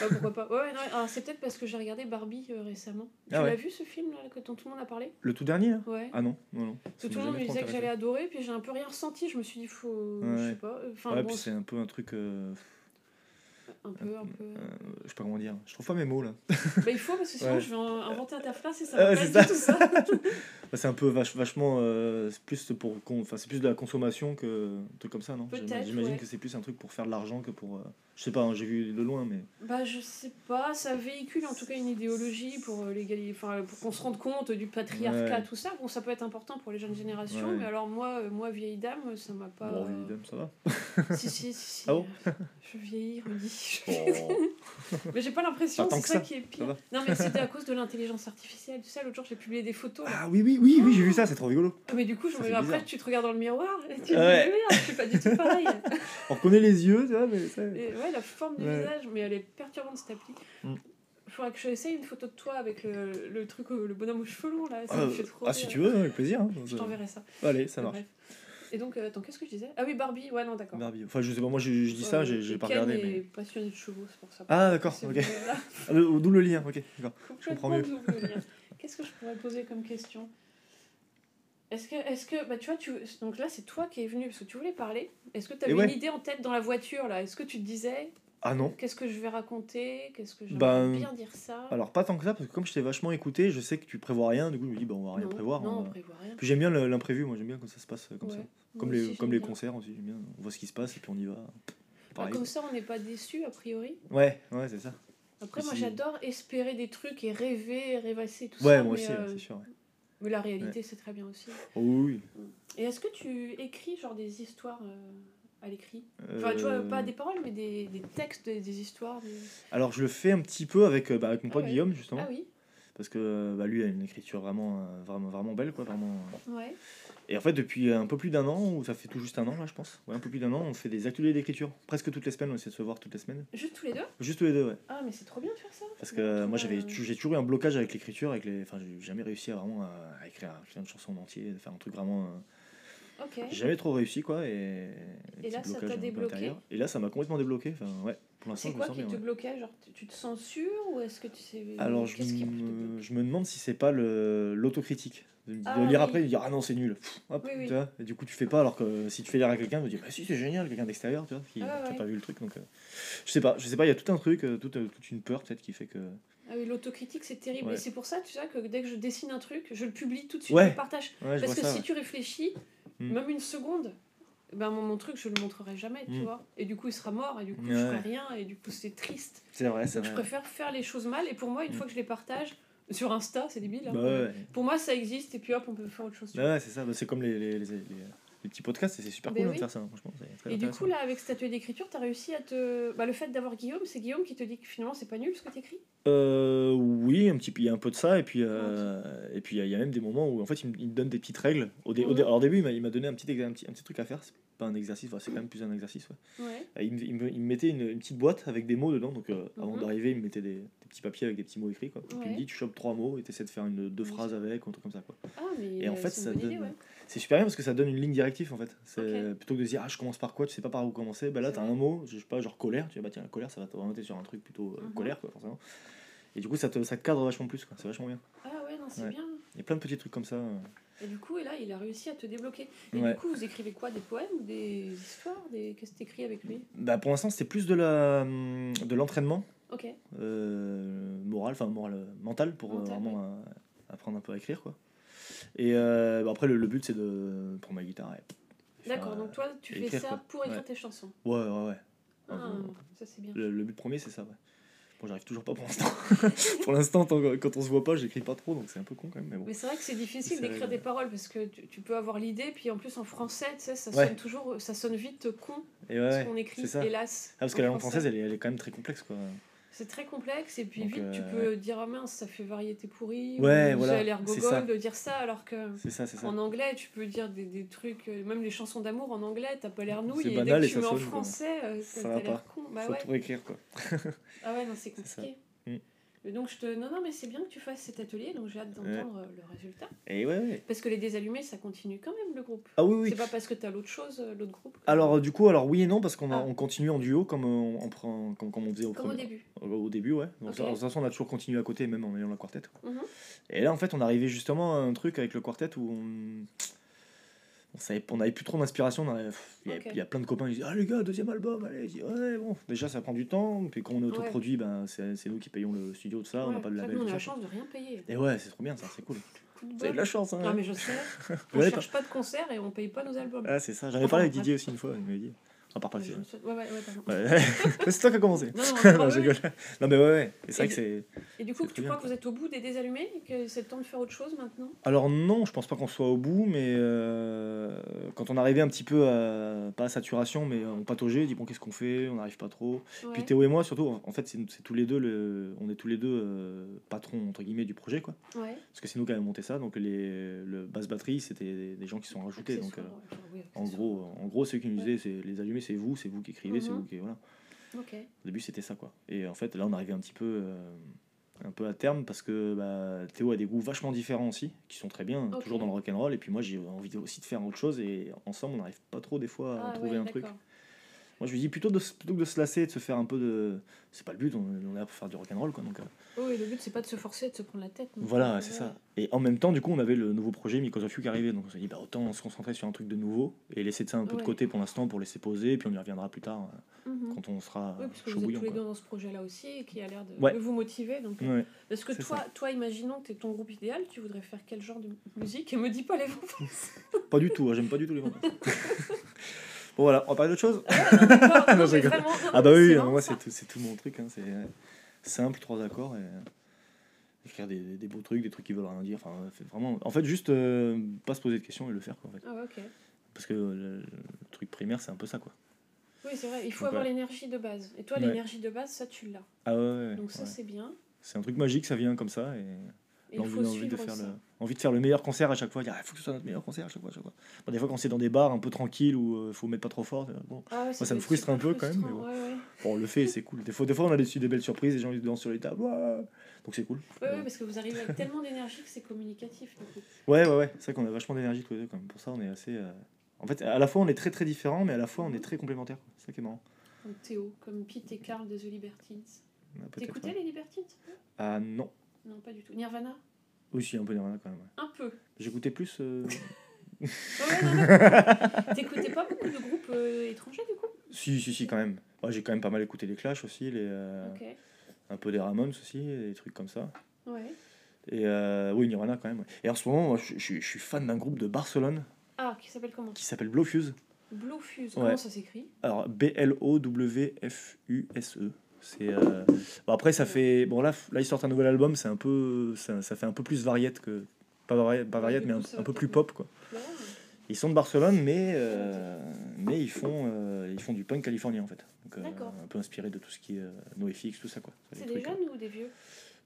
Bah, pourquoi pas. Ouais, non, alors c'est peut-être parce que j'ai regardé Barbie euh, récemment. Tu Ah ouais. l'as vu ce film là, que dont tout le monde a parlé? Le tout dernier là? Ouais. Ah non, non, non. Parce que Ça tout le monde me disait que j'allais adorer, puis j'ai un peu rien ressenti. Je me suis dit, faut. Je Ouais. sais pas. euh, Enfin, ouais, bon, puis c'est un peu un truc. euh, un peu, un peu. euh, je sais pas comment dire. Je trouve pas mes mots là. Bah, il faut, parce que sinon Ouais. je vais en- inventer à ta place et ça va pas du tout ça. Bah, c'est un peu vache, vachement. euh, c'est plus pour. Enfin, c'est plus de la consommation que. Un truc comme ça, non? J'imagine ouais. que c'est plus un truc pour faire de l'argent que pour. euh, Je sais pas, hein, j'ai vu de loin, mais. Bah, je sais pas, ça véhicule en tout cas une idéologie pour euh, l'égalité, enfin pour qu'on se rende compte du patriarcat, Ouais. tout ça. Bon, ça peut être important pour les jeunes générations, mais alors moi, euh, moi vieille dame, ça m'a pas. Bon, euh, vieille dame, ça va. Si, si, si, si. Ah bon? Euh, je vieillis, Rudy. Mais j'ai pas l'impression, c'est ça, ça, qui est pire. Non, mais c'était à cause de l'intelligence artificielle. Tu sais, l'autre jour, j'ai publié des photos. là. Ah oui, oui, oui, oui, j'ai vu ça, c'est trop rigolo. Ah, Mais du coup, je me... après, tu te regardes dans le miroir et tu te dis, Ouais. mais merde, je suis pas du tout pareil. On reconnaît les yeux, tu vois, mais ça. Et ouais, la forme du Ouais. visage, mais elle est perturbante cette appli. Mm. Il faudra que j'essaye une photo de toi avec le, le truc, au- le bonhomme aux cheveux longs là. Ça Ah, me fait trop ah, si tu veux, avec plaisir. hein. Je t'enverrai ça. Allez, ça marche. Bref. Et donc, euh, attends, qu'est-ce que je disais? Ah oui, Barbie, ouais, non, d'accord. Barbie. Enfin, je sais pas, moi je, je dis ça, j'ai j'ai pas Ken regardé. est Mais... passionné de chevaux, c'est pour ça. Ah, d'accord, C'est ok. là. Ah, le- D'où le lien, ok, d'accord. Complètement comprends mieux. double lien? Qu'est-ce que je pourrais poser comme question? Est-ce que, est-ce que, bah tu vois, tu, donc là c'est toi qui es venu parce que tu voulais parler. Est-ce que tu avais ouais. une idée en tête dans la voiture là? Est-ce que tu te disais Ah non. qu'est-ce que je vais raconter? Qu'est-ce que je vais Ben, bien dire ça? Alors, pas tant que ça, parce que comme je t'ai vachement écouté, je sais que tu prévois rien, du coup, je me dis, bah, on va rien non, prévoir. Non, on prévoit rien. Puis j'aime bien l'imprévu, moi j'aime bien quand ça se passe comme Ouais. ça. Moi Comme aussi, les, comme les bien. concerts aussi, j'aime bien. On voit ce qui se passe et puis on y va. Bah, Pareil. comme ça, on n'est pas déçu a priori. Ouais, ouais, c'est ça. Après, moi j'adore espérer des trucs et rêver, rêvasser tout Ouais, ça. moi mais, aussi, euh, c'est sûr. ouais. mais la réalité, c'est très bien aussi. Oh, oui. Et est-ce que tu écris genre des histoires euh, à l'écrit Enfin, tu vois, Euh, pas des paroles, mais des, des textes, des, des histoires. des- Alors, je le fais un petit peu avec, euh, bah, avec mon Ah pote ouais. Guillaume, justement. Ah oui Parce que bah, lui a une écriture vraiment, euh, vraiment, vraiment belle, quoi. Vraiment. Ouais. Et en fait, depuis un peu plus d'un an, ou ça fait tout juste un an, là, je pense, ouais, un peu plus d'un an, on fait des ateliers d'écriture. Presque toutes les semaines, on essaie de se voir toutes les semaines. Juste tous les deux? Juste tous les deux, ouais. Ah, mais c'est trop bien de faire ça. Parce que moi, j'avais, j'ai toujours eu un blocage avec l'écriture, avec les, enfin, j'ai jamais réussi à vraiment à, écrire de chanson en entier, de faire un truc vraiment. Euh, Ok. J'ai jamais trop réussi, quoi. Et, Et là, ça t'a débloqué. Et là, ça m'a complètement débloqué. Enfin, ouais, pour l'instant, C'est quoi qui bien. te ouais. bloquait Genre, tu- te censures ou est-ce que tu sais. Alors, je me, je me demande si c'est pas l'autocritique. De, de Ah, lire oui. après et de dire ah non c'est nul Pff, hop, Oui, oui. tu vois et du coup tu fais pas alors que si tu fais lire à quelqu'un tu dis bah si c'est génial quelqu'un d'extérieur tu vois qui Ah, qui a ouais. pas vu le truc donc euh, je sais pas je sais pas il y a tout un truc euh, toute, euh, toute une peur peut-être qui fait que Ah oui, l'autocritique, c'est terrible. Ouais. Et c'est pour ça, tu sais, que dès que je dessine un truc, je le publie tout de suite, Ouais. je le partage. ouais je Parce que ça si tu réfléchis, Hmm. même une seconde, ben mon, mon truc, je le montrerai jamais, tu Hmm. vois. Et du coup, il sera mort, et du coup, je Ouais. ferai rien, et du coup, c'est triste. c'est vrai c'est Donc, je vrai préfère faire les choses mal, et pour moi, une Hmm. fois que je les partage, sur Insta, c'est débile. hein. bah ouais. Pour moi, ça existe, et puis hop, on peut faire autre chose. Bah ouais, c'est ça Bah, c'est comme les, les, les, les- les petits podcasts et c'est super Ben cool hein, oui. de faire ça franchement c'est très Et du coup, là, avec cet atelier d'écriture, t'as réussi à te. Bah, le fait d'avoir Guillaume, c'est Guillaume qui te dit que finalement, c'est pas nul ce que t'écris? Euh, oui, un petit il y a un peu de ça, et puis, euh, et puis il y, a- même des moments où en fait il me, donne des petites règles. Au, dé- au, dé- alors, au début, il m'a- donné un petit, un, petit, un petit truc à faire, c'est pas un exercice, enfin, c'est quand même plus un exercice. Ouais. Ouais. Il, me, il me- il me mettait une, une petite boîte avec des mots dedans, donc euh, avant Mhm. d'arriver, il me mettait des, des petits papiers avec des petits mots écrits. Quoi. Et puis il me dit, tu chopes trois mots et tu essaies de faire une, deux phrases avec, ou un truc comme ça. Quoi. Ah, mais Et en fait, ça donne- idée, ouais. C'est super bien parce que ça donne une ligne directive en fait. C'est plutôt que de dire ah je commence par quoi, tu sais pas par où commencer. Bah là t'as un mot, je sais pas genre colère, tu dis bah tiens la colère ça va t'orienter sur un truc plutôt euh, Mhm. colère quoi forcément. Et du coup ça te, ça te cadre vachement plus quoi, c'est vachement bien. Ah, ouais, non, c'est Ouais. bien. Il y a plein de petits trucs comme ça. euh. Et du coup, et là, il a réussi à te débloquer. Et Ouais. du coup, vous écrivez quoi Des poèmes ou des histoires des... Qu'est-ce que t'écris avec lui? Bah pour l'instant c'était plus de la de l'entraînement Ok. euh, moral, enfin moral mental pour Mental, vraiment apprendre un peu à écrire quoi. Et euh, bah, après le, le but c'est de prendre ma guitare D'accord, euh, donc toi, tu fais ça quoi. pour écrire Ouais. tes chansons. Ouais ouais ouais. Ah, Euh, ça, c'est bien. Le, le but premier, c'est ça, ouais. Bon, j'arrive toujours pas pour l'instant. pour l'instant, quand on se voit pas, j'écris pas trop, donc c'est un peu con quand même, mais bon. Mais c'est vrai que c'est difficile d'écrire des paroles parce que tu, tu peux avoir l'idée, puis en plus en français, tu sais, ça Ouais. sonne toujours, ça sonne vite con Et ouais, ce qu'on écrit, hélas. Ah, parce que la langue français. française, elle est, elle est quand même très complexe, quoi. C'est très complexe, et puis Donc, vite tu euh, peux dire ah mince, ça fait variété pourrie, Ouais, ou voilà, ça a l'air gogol de dire ça, alors que. Ça, ça. En anglais, tu peux dire des, des trucs, euh, même les chansons d'amour en anglais, t'as pas l'air nouille, et dès que tu mets en français, euh, ça, Ça t'as l'air pas. con. Bah Faut ouais. tout réécrire, quoi. Ah ouais, non, c'est compliqué. Mm. Et donc je te... Non, non, mais c'est bien que tu fasses cet atelier, donc j'ai hâte d'entendre euh, le résultat. Et ouais, ouais. Parce que les désallumés, ça continue quand même le groupe. Ah oui, oui. C'est pas parce que t'as l'autre chose, euh, l'autre groupe. Alors, euh, du coup, alors oui et non, parce qu'on a- Ah. on continue en duo comme on, on prend, comme, comme on faisait au, Comme au début. au, au début, ouais. Donc, de toute façon, on a toujours continué à côté, même en ayant la quartet. quoi. Mhm. Et là, en fait, on arrivait justement à un truc avec le quartet où on. On savait, on avait plus trop d'inspiration. Il y, a- Ok. il y a plein de copains qui disaient Ah les gars, deuxième album, allez. Ouais, bon, déjà ça prend du temps. Puis quand on est autoproduit, ben, c'est c'est nous qui payons le studio, tout ça. on n'a pas de label. on a la chance de rien payer. Et ouais, c'est trop bien ça, c'est cool. De Vous avez de la chance, hein. Non, mais je sais. On cherche pas de concert et on paye pas nos albums. Ah, c'est ça. Enfin, parlé avec. Didier aussi une fois. Il m'avait dit. Part pas Ouais, Ouais, c'est toi qui as commencé. Non, non, non, ouais, je ouais. rigole. Non, mais ouais, ouais. Et c'est vrai que c'est. Et du coup, tu crois bien, que vous êtes au bout des désallumés et que c'est le temps de faire autre chose maintenant? Alors non, je pense pas qu'on soit au bout, mais euh, quand on arrivait un petit peu à, pas à saturation, mais on pataugeait, on dit bon, qu'est-ce qu'on fait? On n'arrive pas trop. Puis Théo et moi, surtout, en fait, c'est tous les deux, le, on est tous les deux euh, patrons, entre guillemets, du projet, quoi. Parce que c'est nous qui avons monté ça, donc les, le basse batterie, c'était des gens qui sont rajoutés. Donc, euh, en, gros, en gros, ceux qui nous disaient, c'est les allumer, c'est vous, c'est vous qui écrivez, c'est mhm. vous qui. Voilà. Au début, c'était ça, quoi. Et en fait, là, on arrivait un petit peu. Euh, un peu à terme parce que bah, Théo a des goûts vachement différents aussi, qui sont très bien, toujours dans le rock and roll. Et puis moi, j'ai envie aussi de faire autre chose et ensemble, on n'arrive pas trop des fois à ah trouver un truc. Moi, je lui dis plutôt, de, plutôt que de se lasser, de se faire un peu de. C'est pas le but, on, est là pour faire du rock'n'roll, quoi. Donc, euh. Oui, le but, c'est pas de se forcer, de se prendre la tête. Voilà, c'est ça. Et en même temps, du coup, on avait le nouveau projet Because of You qui arrivait. Donc, on s'est dit, bah, autant se concentrer sur un truc de nouveau et laisser ça un peu de côté pour l'instant pour laisser poser. Puis, on y reviendra plus tard euh, mhm. quand on sera. Oui, parce que vous êtes tous les deux dans ce projet-là aussi qui a l'air de, vous motiver. Donc, euh, Parce que toi, toi, imaginons que tu es ton groupe idéal, tu voudrais faire quel genre de musique? Et me dis pas les vents Pas du tout, hein, j'aime pas du tout les vents Bon voilà, on va parler d'autre chose Ah, ah bah oui, moi c'est tout, tout, mon truc. Hein, c'est simple, trois accords et écrire des, des, beaux trucs, des trucs qui veulent rien dire. Enfin, vraiment, en fait, juste euh, pas se poser de questions et le faire. Quoi, en fait. Ah ok. Parce que le, truc primaire, c'est un peu ça. quoi. Oui, c'est vrai, il faut avoir l'énergie de base. Et toi, l'énergie de base, ça, tu l'as. Ah ouais, Donc ça, c'est bien. C'est un truc magique, ça vient comme ça. Et envie, de faire le, envie de faire le meilleur concert à chaque fois. Il ah, faut que ce soit notre meilleur concert à chaque fois. chaque fois. des fois, quand c'est dans des bars un peu tranquilles où il euh, faut mettre pas trop fort, bon, ah moi, ça me frustre un peu quand même. Mais bon. on le fait, c'est cool. Des fois, des fois, on a des, des belles surprises, les gens ils dansent sur les tables. Donc c'est cool. Oui, parce que vous arrivez avec tellement d'énergie que c'est communicatif. Ouais, ouais, ouais. C'est vrai qu'on a vachement d'énergie tous les deux. Quand même. Pour ça, on est assez. Euh, en fait, à la fois, on est très très différents, mais à la fois, on est très complémentaires. C'est ça qui est marrant. Comme Théo, comme Pete et Carl de The Libertines. T'écoutais les Libertines Ah non. Non, pas du tout. Nirvana? Oui, si, un peu Nirvana quand même. Un peu. J'écoutais plus. Euh... T'écoutais pas beaucoup de groupes euh, étrangers du coup? Si, si, si, quand même. j'ai quand même pas mal écouté les Clash aussi, les, euh, un peu des Ramones aussi, des trucs comme ça. Ouais. Et euh, oui, Nirvana quand même. Et en ce moment, moi, je, je, suis fan d'un groupe de Barcelone. Ah, qui s'appelle comment? Qui s'appelle Blowfuse. Blowfuse, comment ça s'écrit? Alors, B-L-O-W-F-U-S-E. C'est euh, bon, après ça fait bon là là ils sortent un nouvel album, c'est un peu ça, ça, fait un peu plus variette que pas variette, pas variette mais un, peu plus pop quoi. Ils sont de Barcelone mais euh, mais ils font euh, ils font du punk californien en fait. Donc, un peu inspiré de tout ce qui est NoFX tout ça quoi. C'est des jeunes ou des vieux?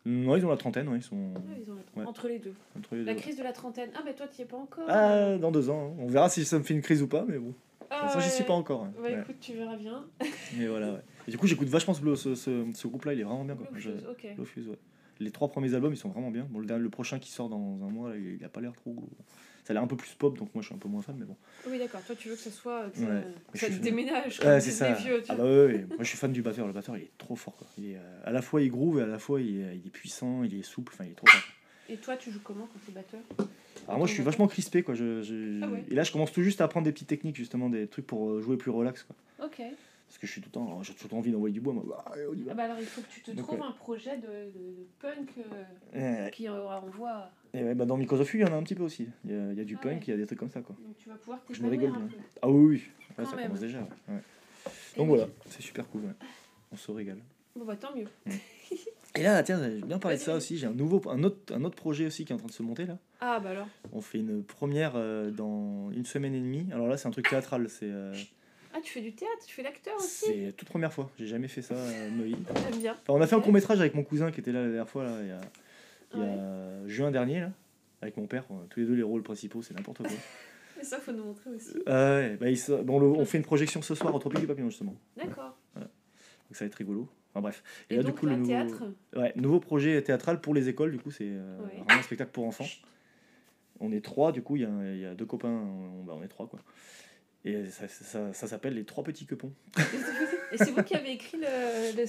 Non, ils ont la trentaine, ouais, ils sont. Ah, ils ont Entre les deux. Entre les la crise de la trentaine. Ah, mais toi, tu es pas encore. Ah, dans deux ans. Hein. On verra si ça me fait une crise ou pas, mais bon. Ah, ça, j'y suis pas encore. Hein. Bah, écoute, tu verras bien. mais voilà, ouais du coup, j'écoute vachement ce, ce, ce, groupe-là, il est vraiment bien. Quoi. ouais. Les trois premiers albums, ils sont vraiment bien. Bon, le, le prochain qui sort dans un mois, il, a pas l'air trop. Ça a l'air un peu plus pop, donc moi je suis un peu moins fan, mais bon. Oui, d'accord. Toi, tu veux que ça soit. Que ça, te déménage. Ouais, c'est ça. Vieux, ah bah ouais, moi je suis fan du batteur. Le batteur, il est trop fort. Quoi. Il est, euh, à la fois, il groove et à la fois, il est, il est puissant, il est souple. Enfin, il est trop fort. Et toi, tu joues comment quand tu es batteur alors moi je suis vachement crispé quoi. Je, je... Ah et là je commence tout juste à apprendre des petites techniques justement, des trucs pour euh, jouer plus relax quoi. Ok. Parce que je suis tout le temps, j'ai tout le temps envie d'envoyer du bois. Moi. Ah, bah alors il faut que tu te trouves un projet de, de, punk euh, qui envoie. Et ouais, bah dans Microsoft, il y en a un petit peu aussi. Il y a, il y a du ah punk, il y a des trucs comme ça. Quoi. Donc tu vas pouvoir Je me rigole bien. Ah oui, oui. ça commence déjà. Donc voilà, c'est super cool. On se régale. Bon bah tant mieux. Et là, tiens, j'ai bien parlé de ça aussi. J'ai un nouveau, un autre, un autre projet aussi qui est en train de se monter là. Ah bah alors. On fait une première euh, dans une semaine et demie. Alors là, c'est un truc théâtral. C'est euh, ah, tu fais du théâtre, tu fais l'acteur aussi C'est toute première fois, j'ai jamais fait ça, euh, J'aime bien. on a fait un court métrage avec mon cousin qui était là la dernière fois, là, il y a, il y a juin dernier, là, avec mon père. Tous les deux, les rôles principaux, c'est n'importe quoi. Et ça, faut nous montrer aussi. Ah ouais, bah, bon, on fait une projection ce soir au Tropique du Papillon, justement. D'accord. Donc ça va être rigolo. Enfin bref. Et, là, du coup, le nouveau, théâtre ouais, nouveau projet théâtral pour les écoles, du coup, c'est euh, vraiment un spectacle pour enfants. On est trois, du coup, il y a, y a, deux copains, on, bah, on est trois, quoi. Et ça, ça, ça s'appelle Les Trois Petits Quepons. et c'est vous qui avez écrit le, le,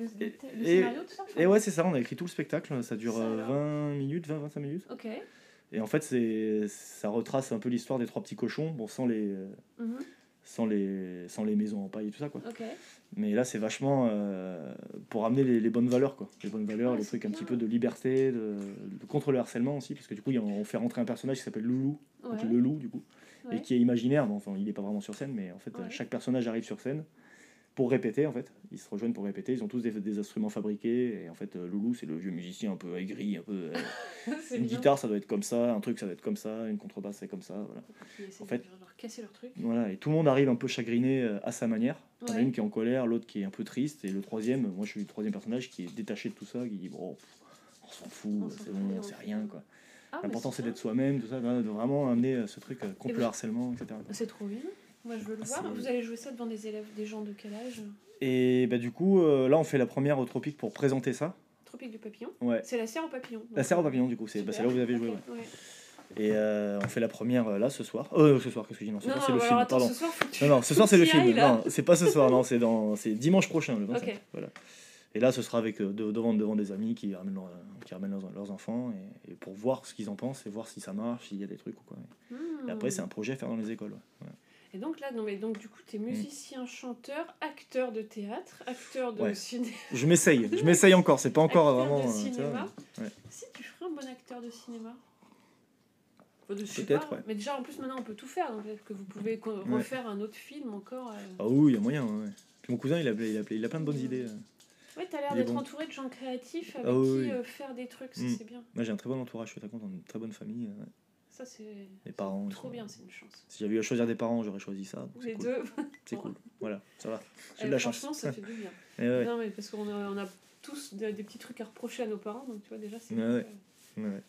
le, scénario, tout ça Et ouais, c'est ça, on a écrit tout le spectacle. Ça dure 20 euh, minutes, 20-25 minutes. Ok. Et en fait, ça retrace un peu l'histoire des trois petits cochons, bon, sans les, mhm. sans les, sans les maisons en paille et tout ça. Quoi. Ok. Mais là, c'est vachement euh, pour amener les, les, bonnes valeurs. Quoi. Les bonnes valeurs, les trucs un petit peu de liberté, de, contre le harcèlement aussi. Parce que du coup, on fait rentrer un personnage qui s'appelle Loulou. le loup, du coup et qui est imaginaire. Bon, enfin, il n'est pas vraiment sur scène, mais en fait, chaque personnage arrive sur scène pour répéter en fait. Ils se rejoignent pour répéter. Ils ont tous des, des instruments fabriqués. Et en fait, euh, Loulou, c'est le vieux musicien un peu aigri, un peu. euh, une guitare, ça doit être comme ça. Un truc, ça doit être comme ça. Une contrebasse, c'est comme ça. Voilà. en fait- leur casser leur truc. voilà. Et tout le monde arrive un peu chagriné euh, à sa manière. Il y en a une qui est en colère, l'autre qui est un peu triste. Et le troisième, moi je suis le troisième personnage qui est détaché de tout ça, qui dit bon, on s'en fout, c'est bon, on c'est fait- rien quoi. Ah, mais L'important c'est d'être soi-même, tout ça, de vraiment amener euh, ce truc euh, contre Et le harcèlement, etc. C'est trop bien. Moi, je veux le Ah, voir. Vous allez jouer ça devant des élèves, des gens de quel âge? Et bah, du coup, euh, là on fait la première au Tropique pour présenter ça. Tropique du papillon? Ouais. C'est la serre au papillon. La serre au papillon, du coup, c'est bah, là où vous avez joué. Ouais. ouais. Et euh, on fait la première euh, là ce soir. Euh, ce soir, qu'est-ce que je dis? Non, ce Non, soir c'est le film, attends, pardon. ce soir, tu... Non, non, ce soir c'est le film. Non, c'est pas ce soir, non, c'est dans, dimanche prochain, le 25. Ok. Voilà. Et là, ce sera avec euh, de- devant, devant des amis qui ramènent, leur- qui ramènent leurs, leurs enfants et, et pour voir ce qu'ils en pensent et voir si ça marche, s'il y a des trucs ou quoi. Et après, Hmm. c'est un projet à faire dans les écoles. ouais. Et donc là, non mais donc du coup, t'es musicien, chanteur, acteur de théâtre, acteur de Ouais. cinéma. Je m'essaye, je m'essaye encore, c'est pas encore Acteur vraiment. de euh, tu vois, cinéma. ouais. Si tu ferais un bon acteur de cinéma. Peut-être, ouais. Mais déjà, en plus, maintenant, on peut tout faire. Donc, peut-être que vous pouvez Ouais. refaire un autre film encore. euh. Ah oui, il y a moyen. ouais. Puis mon cousin, il a, il a, il a plein de bonnes idées. Ouais, t'as l'air d'être bon. entouré de gens créatifs avec Ah qui oui. euh, faire des trucs, ça Mm. c'est bien. Moi, j'ai un très bon entourage, je suis très content, une très bonne famille. euh, ouais. Ça c'est Les parents. trop bien, c'est une chance. Si j'avais eu à choisir des parents, j'aurais choisi ça. donc Les C'est cool. deux. C'est cool. Voilà, ça va. J'ai Eh, de la chance. Franchement, ça fait du bien. Ouais, Non, mais parce qu'on a, on a tous de- des petits trucs à reprocher à nos parents, donc tu vois, déjà, c'est. Ouais.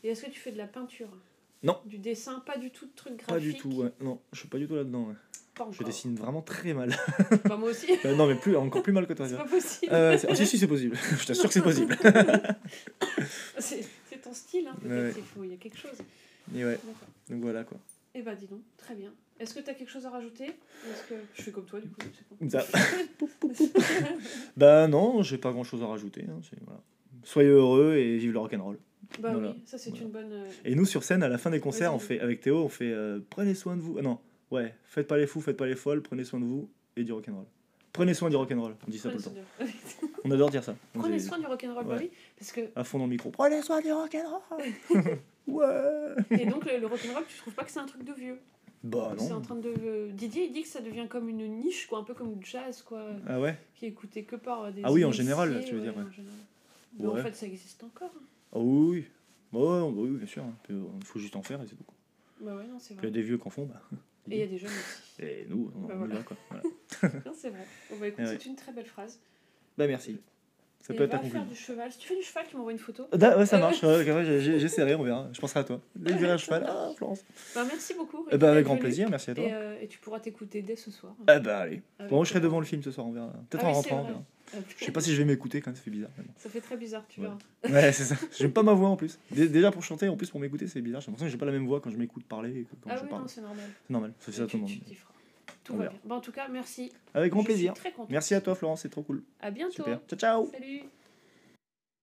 Et est-ce que tu fais de la peinture? Non. Du dessin, pas du tout de trucs graphiques Pas du tout, ouais. Non, je suis pas du tout là-dedans. ouais. Pas encore. Je dessine vraiment très mal. Bah, moi aussi. Euh, non, mais plus, encore plus mal que toi. c'est pas possible. Euh, ah, si, si, c'est possible. je t'assure que c'est possible. c'est ton style, hein, peut-être. Ouais. Il y a quelque chose. Et ouais, donc voilà quoi. Eh bah, dis donc, très bien. Est-ce que tu as quelque chose à rajouter? Est-ce que je fais comme toi, du coup pas. Ça- bah non, j'ai pas grand-chose à rajouter. hein, voilà. Soyez heureux et vive le rock'n'roll. Bah Voilà. oui, ça c'est Voilà. une bonne. euh, Et nous sur scène, à la fin des concerts, on fait avec Théo, on fait euh, prenez soin de vous. Ah non, ouais, faites pas les fous, faites pas les folles, prenez soin de vous et du rock'n'roll. Prenez soin du rock'n'roll. On dit ça tout le temps. du- On adore dire ça. Prenez soin du rock'n'roll, Ouais. oui, parce que À fond dans le micro. Prenez soin du rock'n'roll. ouais. et donc le, le rock'n'roll, tu trouves pas que c'est un truc de vieux? Bah C'est en non. train de euh, Didier, il dit que ça devient comme une niche, quoi, un peu comme le jazz, quoi, Ah ouais? qui est écouté que par euh, des. Ah oui, en général, tu veux dire, en ouais. général. Mais en fait, ça existe encore. hein. Ah oui, oui. Bah bah oui, bien sûr. Il faut juste en faire et c'est tout. Bah ouais, non, c'est Puis il y vrai. a des vieux qui en font. Bah. Et il y a des jeunes aussi. Et nous, on Bah on voilà. quoi. Voilà. C'est vrai. Bah écoute, Ah ouais. c'est une très belle phrase. Bah merci. Ça et peut être va faire du cheval. Si tu fais du cheval, tu m'envoies une photo. Da- ouais, ça Euh. marche. ouais, J'essaierai, on verra. Je penserai à toi. Dès que un cheval. Ah, Florence. Bah merci beaucoup. Eh ben, avec d'être grand venu. plaisir, merci à toi. Et, euh, et tu pourras t'écouter dès ce soir. Eh ben allez. Avec- Bon, je serai devant le film ce soir, on verra. Peut-être Ah en rentrant, on vrai. verra. Je sais pas si je vais m'écouter quand même, ça fait bizarre. Ça fait très bizarre, tu Ouais. verras. Ouais, c'est ça. J'aime pas ma voix en plus. Dé- Déjà pour chanter, en plus pour m'écouter, c'est bizarre. J'ai l'impression que j'ai pas la même voix quand je m'écoute parler que quand Ah je oui, parle. non, c'est normal. C'est normal, ça fait ça à tout le monde. Tout va bien. Bon, en tout cas, merci. Avec grand Je suis plaisir. très contente. Merci à toi, Florence, c'est trop cool. À bientôt. Super. Ciao, ciao. Salut.